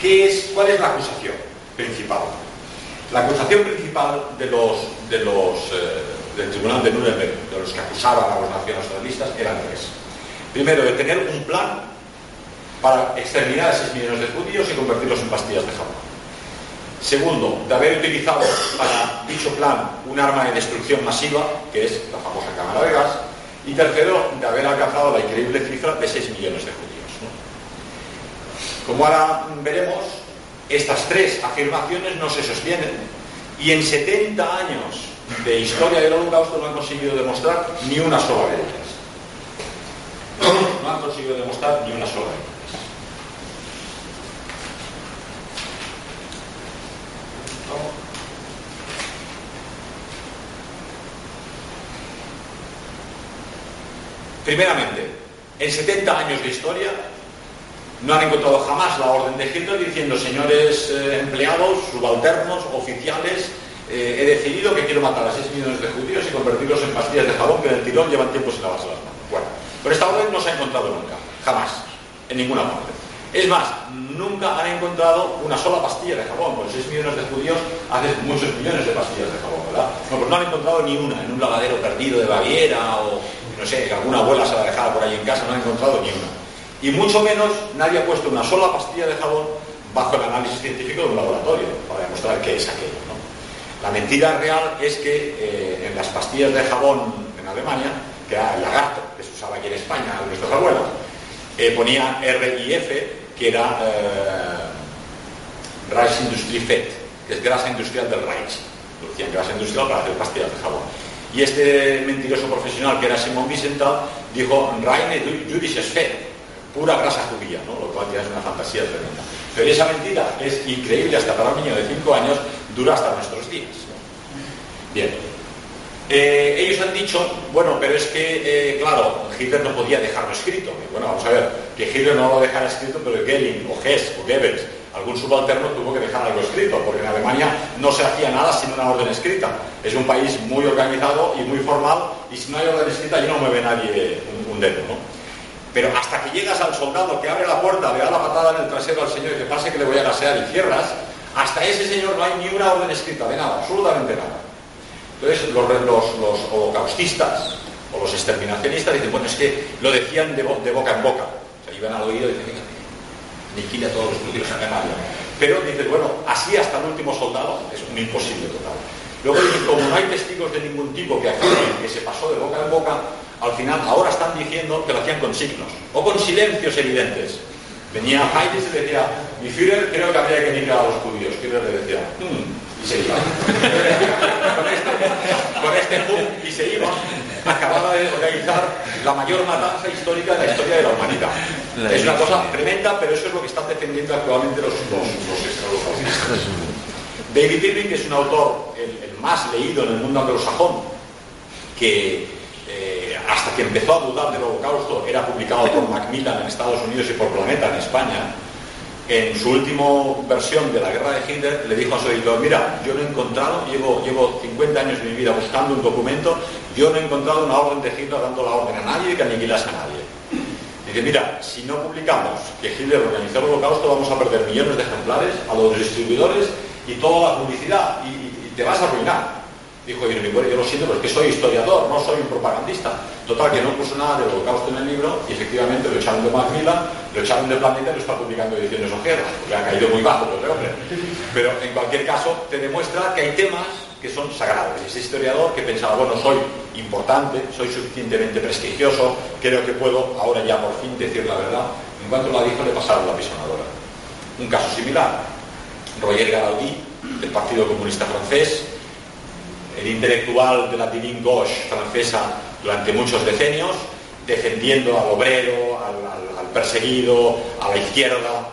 ¿qué es, ¿cuál es la acusación principal? La acusación principal de los, de los, eh, del Tribunal de Nuremberg, de los que acusaban a los nacionalistas, eran tres. Primero, de tener un plan para exterminar a 6 millones de judíos y convertirlos en pastillas de jabón. Segundo, de haber utilizado para dicho plan un arma de destrucción masiva, que es la famosa cámara de gas. Y tercero, de haber alcanzado la increíble cifra de 6 millones de judíos. Como ahora veremos, estas tres afirmaciones no se sostienen y en 70 años de historia del holocausto no han conseguido demostrar ni una sola de ellas. No han conseguido demostrar ni una sola de ellas. Primeramente, en 70 años de historia no han encontrado jamás la orden de Hitler diciendo, señores eh, empleados, subalternos, oficiales, eh, he decidido que quiero matar a 6 millones de judíos y convertirlos en pastillas de jabón que en tirón llevan tiempo sin lavarse las manos. Bueno, pero esta orden no se ha encontrado nunca, jamás, en ninguna parte. Es más, nunca han encontrado una sola pastilla de jabón. Con 6 millones de judíos hacen muchos millones de pastillas de jabón, ¿verdad? No, pues no han encontrado ni una en un lavadero perdido de Baviera o no sé, alguna abuela se la dejado por ahí en casa, no ha encontrado ni una. Y mucho menos nadie ha puesto una sola pastilla de jabón bajo el análisis científico de un laboratorio para demostrar qué es aquello. La mentira real es que eh, en las pastillas de jabón en Alemania, que era el lagarto que se usaba aquí en España, nuestros abuelos, eh, ponía R y F, que era eh, Fett, que es grasa industrial del Reich. Decían grasa industrial para hacer pastillas de jabón. Y este mentiroso profesional que era Simón Wiesenthal dijo Reine Judisches Fett, pura grasa judía, ¿no? lo cual ya es una fantasía tremenda. Pero esa mentira es increíble hasta para un niño de 5 años, dura hasta nuestros días. Bien. Eh, ellos han dicho, bueno, pero es que, eh, claro, Hitler no podía dejarlo escrito. Bueno, vamos a ver, que Hitler no lo dejara escrito, pero Gelling o Hess o Goebbels algún subalterno tuvo que dejar algo escrito, porque en Alemania no se hacía nada sin una orden escrita. Es un país muy organizado y muy formal, y si no hay orden escrita, allí no mueve nadie un, dedo, ¿no? Pero hasta que llegas al soldado que abre la puerta, le da la patada en el trasero al señor y que pase que le voy a gasear y cierras, hasta ese señor no hay ni una orden escrita de nada, absolutamente nada. Entonces los, holocaustistas o los exterminacionistas dicen, bueno, es que lo decían de, boca en boca. Iban al oído y dicen, liquida a todos los judíos en Pero dices, bueno, así hasta el último soldado es un imposible total. Luego dicen, como no hay testigos de ningún tipo que afirmen que se pasó de boca en boca, al final ahora están diciendo que lo hacían con signos o con silencios evidentes. Venía Heidegger y decía, mi Führer creo que habría que emigrar a los judíos. Führer le decía, mm", y se iba. [LAUGHS] con este, con este y se iba acababa de organizar la mayor matanza histórica de la historia de la humanidad. es una cosa tremenda, pero eso es lo que están defendiendo actualmente los, los, David Irving, que es un autor el, más leído en el mundo anglosajón, que eh, hasta que empezó a dudar del holocausto era publicado por Macmillan en Estados Unidos y por Planeta en España, en su última versión de la guerra de Hitler, le dijo a su editor, mira, yo no he encontrado, llevo, llevo 50 años de mi vida buscando un documento, yo no he encontrado una orden de Hitler dando la orden a nadie y que aniquilase a nadie. Dice, mira, si no publicamos que Hitler organizó el holocausto, vamos a perder millones de ejemplares a los distribuidores y toda la publicidad y te vas a arruinar. Dijo bueno, yo lo siento, pero es que soy historiador, no soy un propagandista. Total, que no puso nada del holocausto en el libro y efectivamente lo echaron de Macmillan, lo echaron de Planeta y lo está publicando ediciones ojeras, porque ha caído muy bajo el hombre. Pero en cualquier caso, te demuestra que hay temas que son sagrados. Ese historiador que pensaba, bueno, soy importante, soy suficientemente prestigioso, creo que puedo ahora ya por fin decir la verdad. En cuanto la dijo, le pasaron la pisonadora. Un caso similar, Roger Garaudí, del Partido Comunista Francés, el intelectual de la divine gauche francesa durante muchos decenios, defendiendo al obrero, al, perseguido, a la izquierda.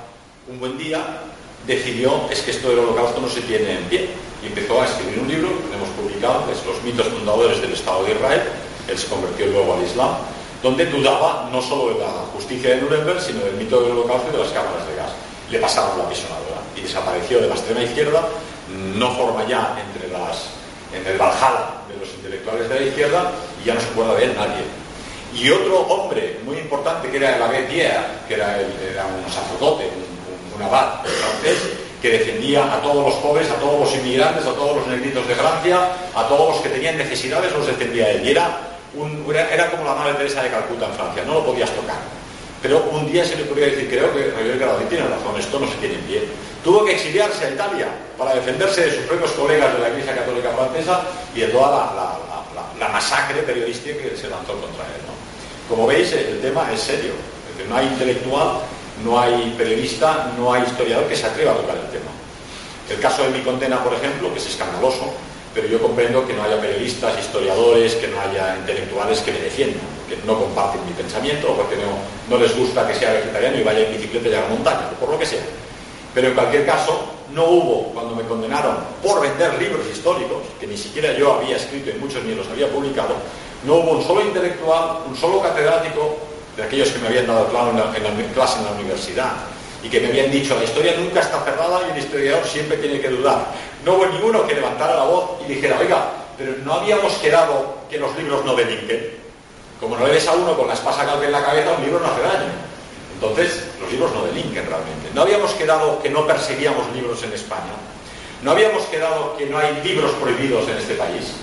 Un buen día decidió, es que esto del holocausto no se tiene en pie. Y empezó a escribir un libro, que hemos publicado, que es Los mitos fundadores del Estado de Israel. Él se convirtió luego al Islam, donde dudaba no solo de la justicia de Nuremberg, sino del mito del holocausto y de las cámaras de gas. Le pasaron la pisonadora y desapareció de la extrema izquierda, no forma ya entre las en el Valhalla intelectuales de la izquierda y ya no se acuerda de él nadie. Y otro hombre muy importante que era el Abbé que era, un sacerdote, un, abad francés, que defendía a todos los pobres, a todos los inmigrantes, a todos los negritos de Francia, a todos los que tenían necesidades, los defendía él. Y era, era, como la Madre Teresa de Calcuta en Francia, no lo podías tocar. Pero un día se le podría decir, creo que Javier Garadí tiene razón, esto no se tiene en pie. Tuvo que exiliarse a Italia para defenderse de sus propios colegas de la Iglesia Católica Francesa y de toda la, masacre periodística que se lanzó contra él. Como veis, el tema es serio. no hay intelectual no hay periodista, no hay historiador que se atreva a tocar el tema. El caso de mi condena, por ejemplo, que es escandaloso, pero yo comprendo que no haya periodistas, historiadores, que no haya intelectuales que me defiendan, que no comparten mi pensamiento o porque no, no les gusta que sea vegetariano y vaya en bicicleta y a la montaña, o por lo que sea. Pero en cualquier caso, no hubo, cuando me condenaron por vender libros históricos, que ni siquiera yo había escrito y muchos ni los había publicado, no hubo un solo intelectual, un solo catedrático de aquellos que me habían dado clase en la, clase en la universidad y que me habían dicho la historia nunca está cerrada y el historiador siempre tiene que dudar. No hubo ninguno que levantara la voz y dijera, oiga, pero no habíamos quedado que los libros no delinquen. Como no le des a uno con la espasa calca en la cabeza, un libro no hace daño. Entonces, los libros no delinquen realmente. No habíamos quedado que no perseguíamos libros en España. No habíamos quedado que no hay libros prohibidos en este país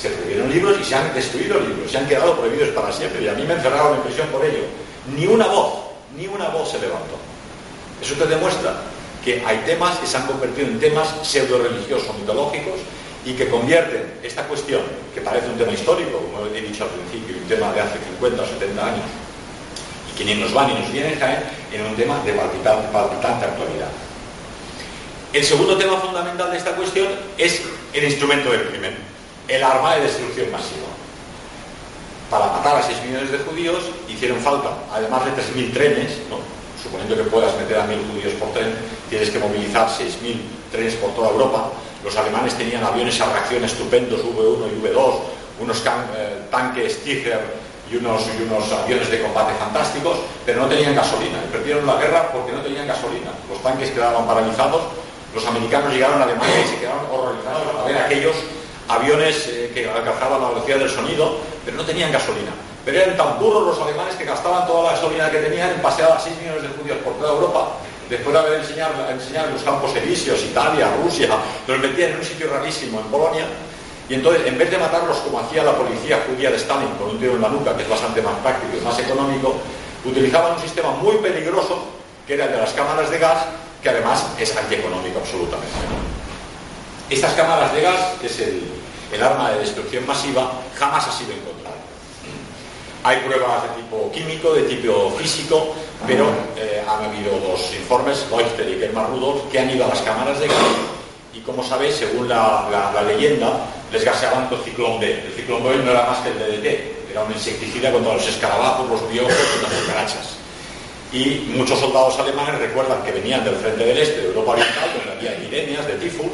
se prohibieron libros y se han destruido libros, se han quedado prohibidos para siempre y a mí me encerraron en prisión por ello. Ni una voz, ni una voz se levantó. Eso te demuestra que hay temas que se han convertido en temas pseudo-religiosos, mitológicos, y que convierten esta cuestión, que parece un tema histórico, como he dicho al principio, un tema de hace 50 o 70 años, y que ni nos va ni nos viene a caer, en un tema de palpitante, palpitante actualidad. El segundo tema fundamental de esta cuestión es el instrumento del crimen el arma de destrucción masiva. Para matar a 6 millones de judíos hicieron falta, además de 3.000 trenes, suponiendo que puedas meter a 1.000 judíos por tren, tienes que movilizar 6.000 trenes por toda Europa. Los alemanes tenían aviones a reacción estupendos, V1 y V2, unos eh, tanques Tiger y unos, y unos aviones de combate fantásticos, pero no tenían gasolina. perdieron la guerra porque no tenían gasolina. Los tanques quedaban paralizados, los americanos llegaron a Alemania y se quedaron horrorizados a ver aquellos aviones eh, que alcanzaban la velocidad del sonido, pero no tenían gasolina. Pero eran tan burros los alemanes que gastaban toda la gasolina que tenían en pasear a 6 millones de judíos por toda Europa. Después de haber enseñado, enseñado los campos elíseos, Italia, Rusia, los metían en un sitio rarísimo, en Polonia. Y entonces, en vez de matarlos como hacía la policía judía de Stalin con un tiro en la nuca, que es bastante más práctico y más económico, utilizaban un sistema muy peligroso, que era el de las cámaras de gas, que además es antieconómico absolutamente. Estas cámaras de gas, que es el, el arma de destrucción masiva, jamás ha sido encontrada. Hay pruebas de tipo químico, de tipo físico, pero eh, han habido dos informes, Leuchter y Germán Rudolf, que han ido a las cámaras de gas y, como sabéis, según la, leyenda, les gaseaban con ciclón B. El ciclón B no era más que el DDT, era un insecticida contra los escarabajos, los piojos y las cucarachas. Y muchos soldados alemanes recuerdan que venían del frente del este, de Europa Oriental, donde había epidemias de tifus,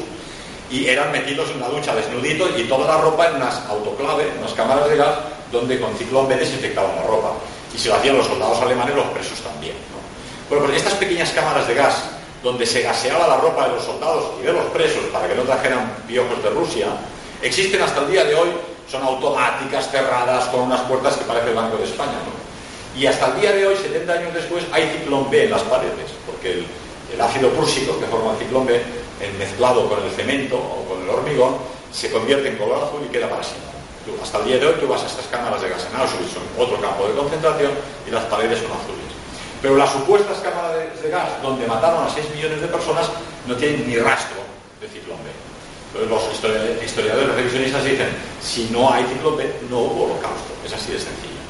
y eran metidos en una ducha desnuditos y toda la ropa en unas autoclaves, unas cámaras de gas, donde con ciclón B desinfectaban la ropa. Y se lo hacían los soldados alemanes, los presos también. Bueno, pues estas pequeñas cámaras de gas, donde se gaseaba la ropa de los soldados y de los presos para que no trajeran piojos de Rusia, existen hasta el día de hoy, son automáticas, cerradas, con unas puertas que parece el Banco de España. Y hasta el día de hoy, 70 años después, hay ciclón B en las paredes, porque el, el ácido púrsico que forma el ciclón B mezclado con el cemento o con el hormigón, se convierte en color azul y queda para siempre. hasta el día de hoy tú vas a estas cámaras de gas en Auschwitz, son otro campo de concentración y las paredes son azules. Pero las supuestas cámaras de, gas donde mataron a 6 millones de personas no tienen ni rastro de ciclón B. Los historiadores revisionistas dicen, si no hay ciclón B, no hubo holocausto. Es así de sencillo.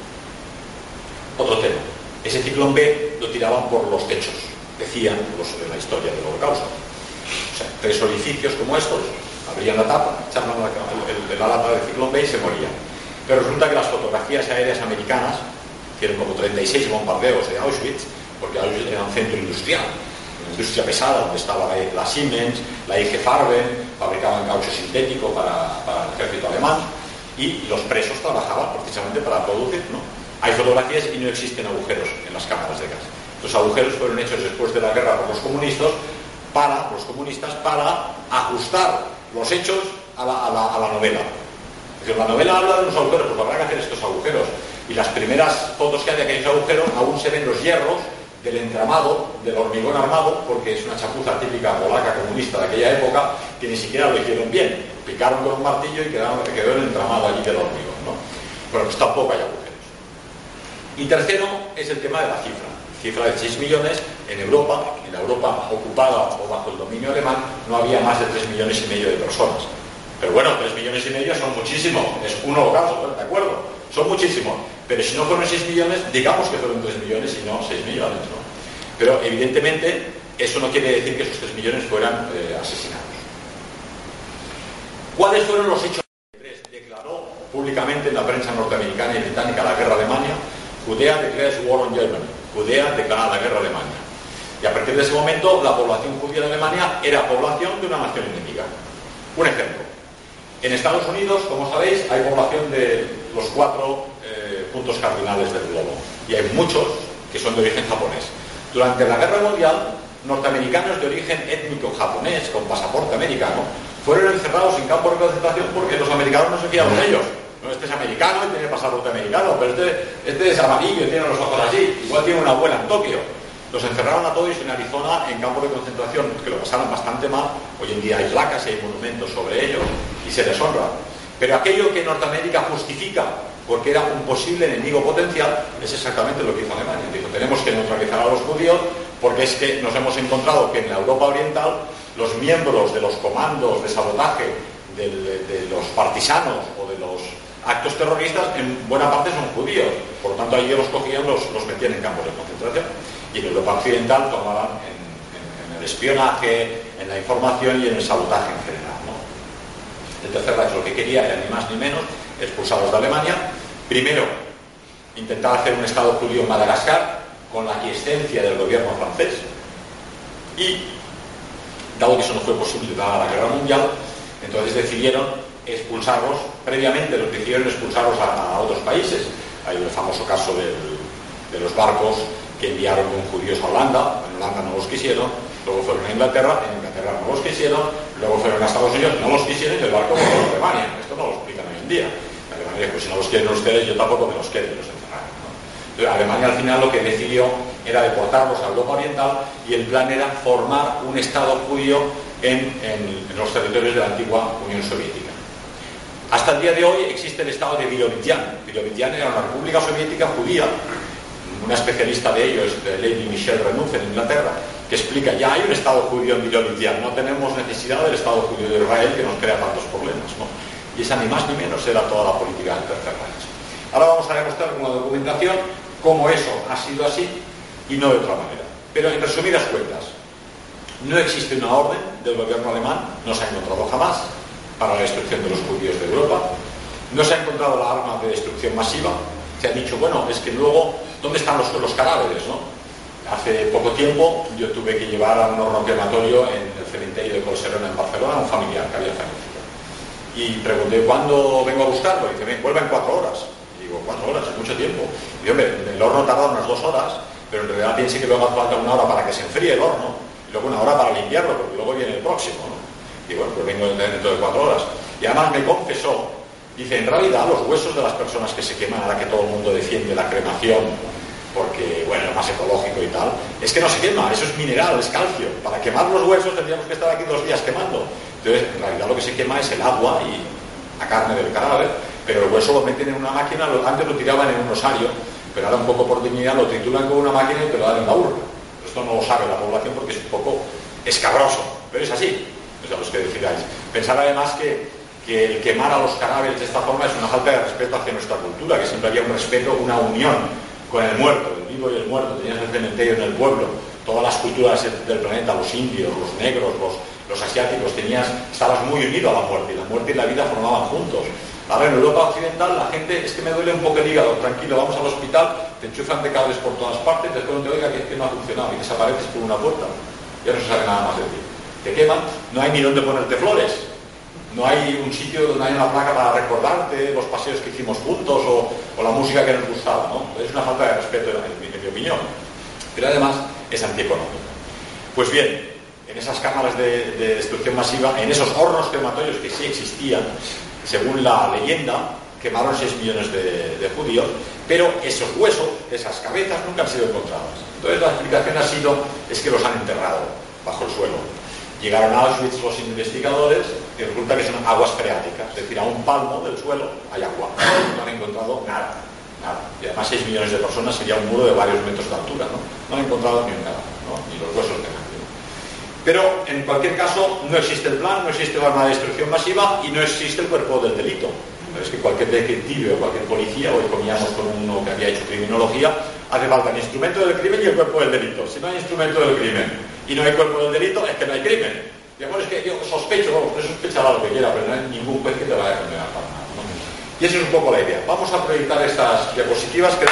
Otro tema. Ese ciclón B lo tiraban por los techos, decían los de la historia del holocausto tres orificios como estos, abrían la tapa, echaban la, la lata de ciclón B y se morían. Pero resulta que las fotografías aéreas americanas hicieron como 36 bombardeos de Auschwitz, porque Auschwitz era un centro industrial, industria pesada, donde estaba la, Siemens, la IG Farben, fabricaban caucho sintético para, el ejército alemán, y los presos trabajaban precisamente para producir. Hay fotografías y no existen agujeros en las cámaras de gas. Los agujeros fueron hechos después de la guerra por los comunistas para los comunistas para ajustar los hechos a la, novela. La novela habla de unos agujeros, pues habrá que hacer estos agujeros. Y las primeras fotos que hay de aquellos agujeros aún se ven los hierros del entramado, del hormigón armado, porque es una chapuza típica polaca comunista de aquella época, que ni siquiera lo hicieron bien. Picaron con un martillo y quedaron, quedó el entramado allí del hormigón. ¿no? Bueno, pues tampoco hay agujeros. Y tercero es el tema de la cifra cifra de 6 millones, en Europa, en la Europa ocupada o bajo el dominio alemán, no había más de 3 millones y medio de personas. Pero bueno, 3 millones y medio son muchísimo, es un holocausto, ¿de acuerdo? Son muchísimos. Pero si no fueron 6 millones, digamos que fueron 3 millones y no 6 millones, ¿no? Pero evidentemente eso no quiere decir que esos 3 millones fueran eh, asesinados. ¿Cuáles fueron los hechos? Declaró públicamente en la prensa norteamericana y británica la guerra a Alemania. Judea declares war on Germany. Judea declara la guerra a Alemania. Y a partir de ese momento la población judía de Alemania era población de una nación enemiga. Un ejemplo. En Estados Unidos, como sabéis, hay población de los cuatro eh, puntos cardinales del globo. Y hay muchos que son de origen japonés. Durante la Guerra Mundial, norteamericanos de origen étnico japonés, con pasaporte americano, fueron encerrados en campos de concentración porque los americanos no se fiaban de ellos. No, este es americano y tiene pasaporte americano, pero este, este es amarillo y tiene los ojos así. Igual tiene una abuela en Tokio. Los encerraron a todos en Arizona en campos de concentración que lo pasaron bastante mal. Hoy en día hay placas y hay monumentos sobre ellos y se les honra. Pero aquello que Norteamérica justifica porque era un posible enemigo potencial es exactamente lo que hizo Alemania. Dijo, tenemos que neutralizar a los judíos porque es que nos hemos encontrado que en la Europa Oriental los miembros de los comandos de sabotaje de, los partisanos actos terroristas en buena parte son judíos. Por lo tanto, allí los cogían, los, metían en campos de concentración. Y en Europa Occidental tomaban en, el espionaje, en la información y en el sabotaje en general. El tercer Reich lo que quería era ni más ni menos expulsarlos de Alemania. Primero, intentar hacer un Estado judío en Madagascar con la aquiescencia del gobierno francés. Y, dado que eso no fue posible dada la guerra mundial, entonces decidieron expulsarlos. Previamente lo que hicieron expulsarlos a, otros países. Hay el famoso caso de los barcos que enviaron con judíos a Holanda. En Holanda no los quisieron. Luego fueron a Inglaterra. En Inglaterra no los quisieron. Luego fueron a Estados Unidos. No los quisieron y el barco volvió a Alemania. Esto no lo explican hoy en día. Alemania dijo, si no los quieren ustedes, yo tampoco me los quiero. Los Alemania al final lo que decidió era deportarlos a Europa Oriental y el plan era formar un Estado judío en, los territorios de la antigua Unión Soviética. Hasta el día de hoy existe el Estado de Bilovitian. Bilovitian era una república soviética judía. Una especialista de ello es Lady Michelle Renouf en Inglaterra, que explica, ya hay un Estado judío en Bilovitian, no tenemos necesidad del Estado judío de Israel que nos crea tantos problemas. Y esa ni más ni menos era toda la política Reich. Ahora vamos a demostrar con la documentación cómo eso ha sido así y no de otra manera. Pero en resumidas cuentas, no existe una orden del gobierno alemán, no se ha encontrado jamás para la destrucción de los judíos de Europa, no se ha encontrado la arma de destrucción masiva, se ha dicho, bueno, es que luego, ¿dónde están los, los cadáveres? Hace poco tiempo yo tuve que llevar a un horno crematorio en el cementerio de Colserona en Barcelona a un familiar que había fallecido. Y pregunté, ¿cuándo vengo a buscarlo? Y dice, ven, vuelva en cuatro horas cuatro horas, es mucho tiempo. Y hombre, el horno tarda unas dos horas, pero en realidad piense que luego falta una hora para que se enfríe el horno, y luego una hora para limpiarlo, porque luego viene el próximo. Y bueno, pues vengo dentro de cuatro horas. Y además me confesó, dice, en realidad los huesos de las personas que se queman, ahora que todo el mundo defiende la cremación, porque, bueno, más ecológico y tal, es que no se quema, eso es mineral, es calcio. Para quemar los huesos tendríamos que estar aquí dos días quemando. Entonces, en realidad lo que se quema es el agua y la carne del cadáver, pero el hueso lo meten en una máquina, antes lo tiraban en un osario, pero ahora un poco por dignidad lo trituran con una máquina y te lo dan en la urna. Esto no lo sabe la población porque es un poco escabroso, pero es así, es a los que decidáis. Pensar además que, que el quemar a los cadáveres de esta forma es una falta de respeto hacia nuestra cultura, que siempre había un respeto, una unión con el muerto, el vivo y el muerto, tenías el cementerio en el pueblo, todas las culturas del planeta, los indios, los negros, los, asiáticos, tenías, estabas muy unido a la muerte, y la muerte y la vida formaban juntos. Ahora en Europa Occidental la gente es que me duele un poco el hígado, tranquilo, vamos al hospital, te enchufan de cables por todas partes, después no te oiga que, no ha funcionado y desapareces por una puerta. Ya no se sabe nada más de ti. Te queman, no hay ni dónde ponerte flores, no hay un sitio donde hay una placa para recordarte los paseos que hicimos juntos o, la música que nos gustaba. ¿no? Es una falta de respeto en, mi opinión. Pero además es antieconómico. Pues bien, en esas cámaras de, de, destrucción masiva, en esos hornos crematorios que sí existían, según la leyenda, quemaron 6 millones de, judíos, pero esos huesos, esas cabezas, nunca han sido encontradas. Entonces la explicación ha sido, es que los han enterrado bajo el suelo. Llegaron a Auschwitz los investigadores y resulta que son aguas freáticas, es decir, a un palmo del suelo hay agua. No han encontrado nada, nada. Y además 6 millones de personas sería un muro de varios metros de altura, ¿no? No han encontrado ni nada, ni los huesos de nada. Pero en cualquier caso no existe el plan, no existe el arma de destrucción masiva y no existe el cuerpo del delito. Es que cualquier detective o cualquier policía, hoy comíamos con uno que había hecho criminología, Hace falta el instrumento del crimen y el cuerpo del delito. Si no hay instrumento del crimen y no hay cuerpo del delito, es que no hay crimen. Digamos, es que yo sospecho, bueno, usted sospechará lo que quiera, pero no hay ningún juez que te vaya a condenar para nada. Y esa es un poco la idea. Vamos a proyectar estas diapositivas que...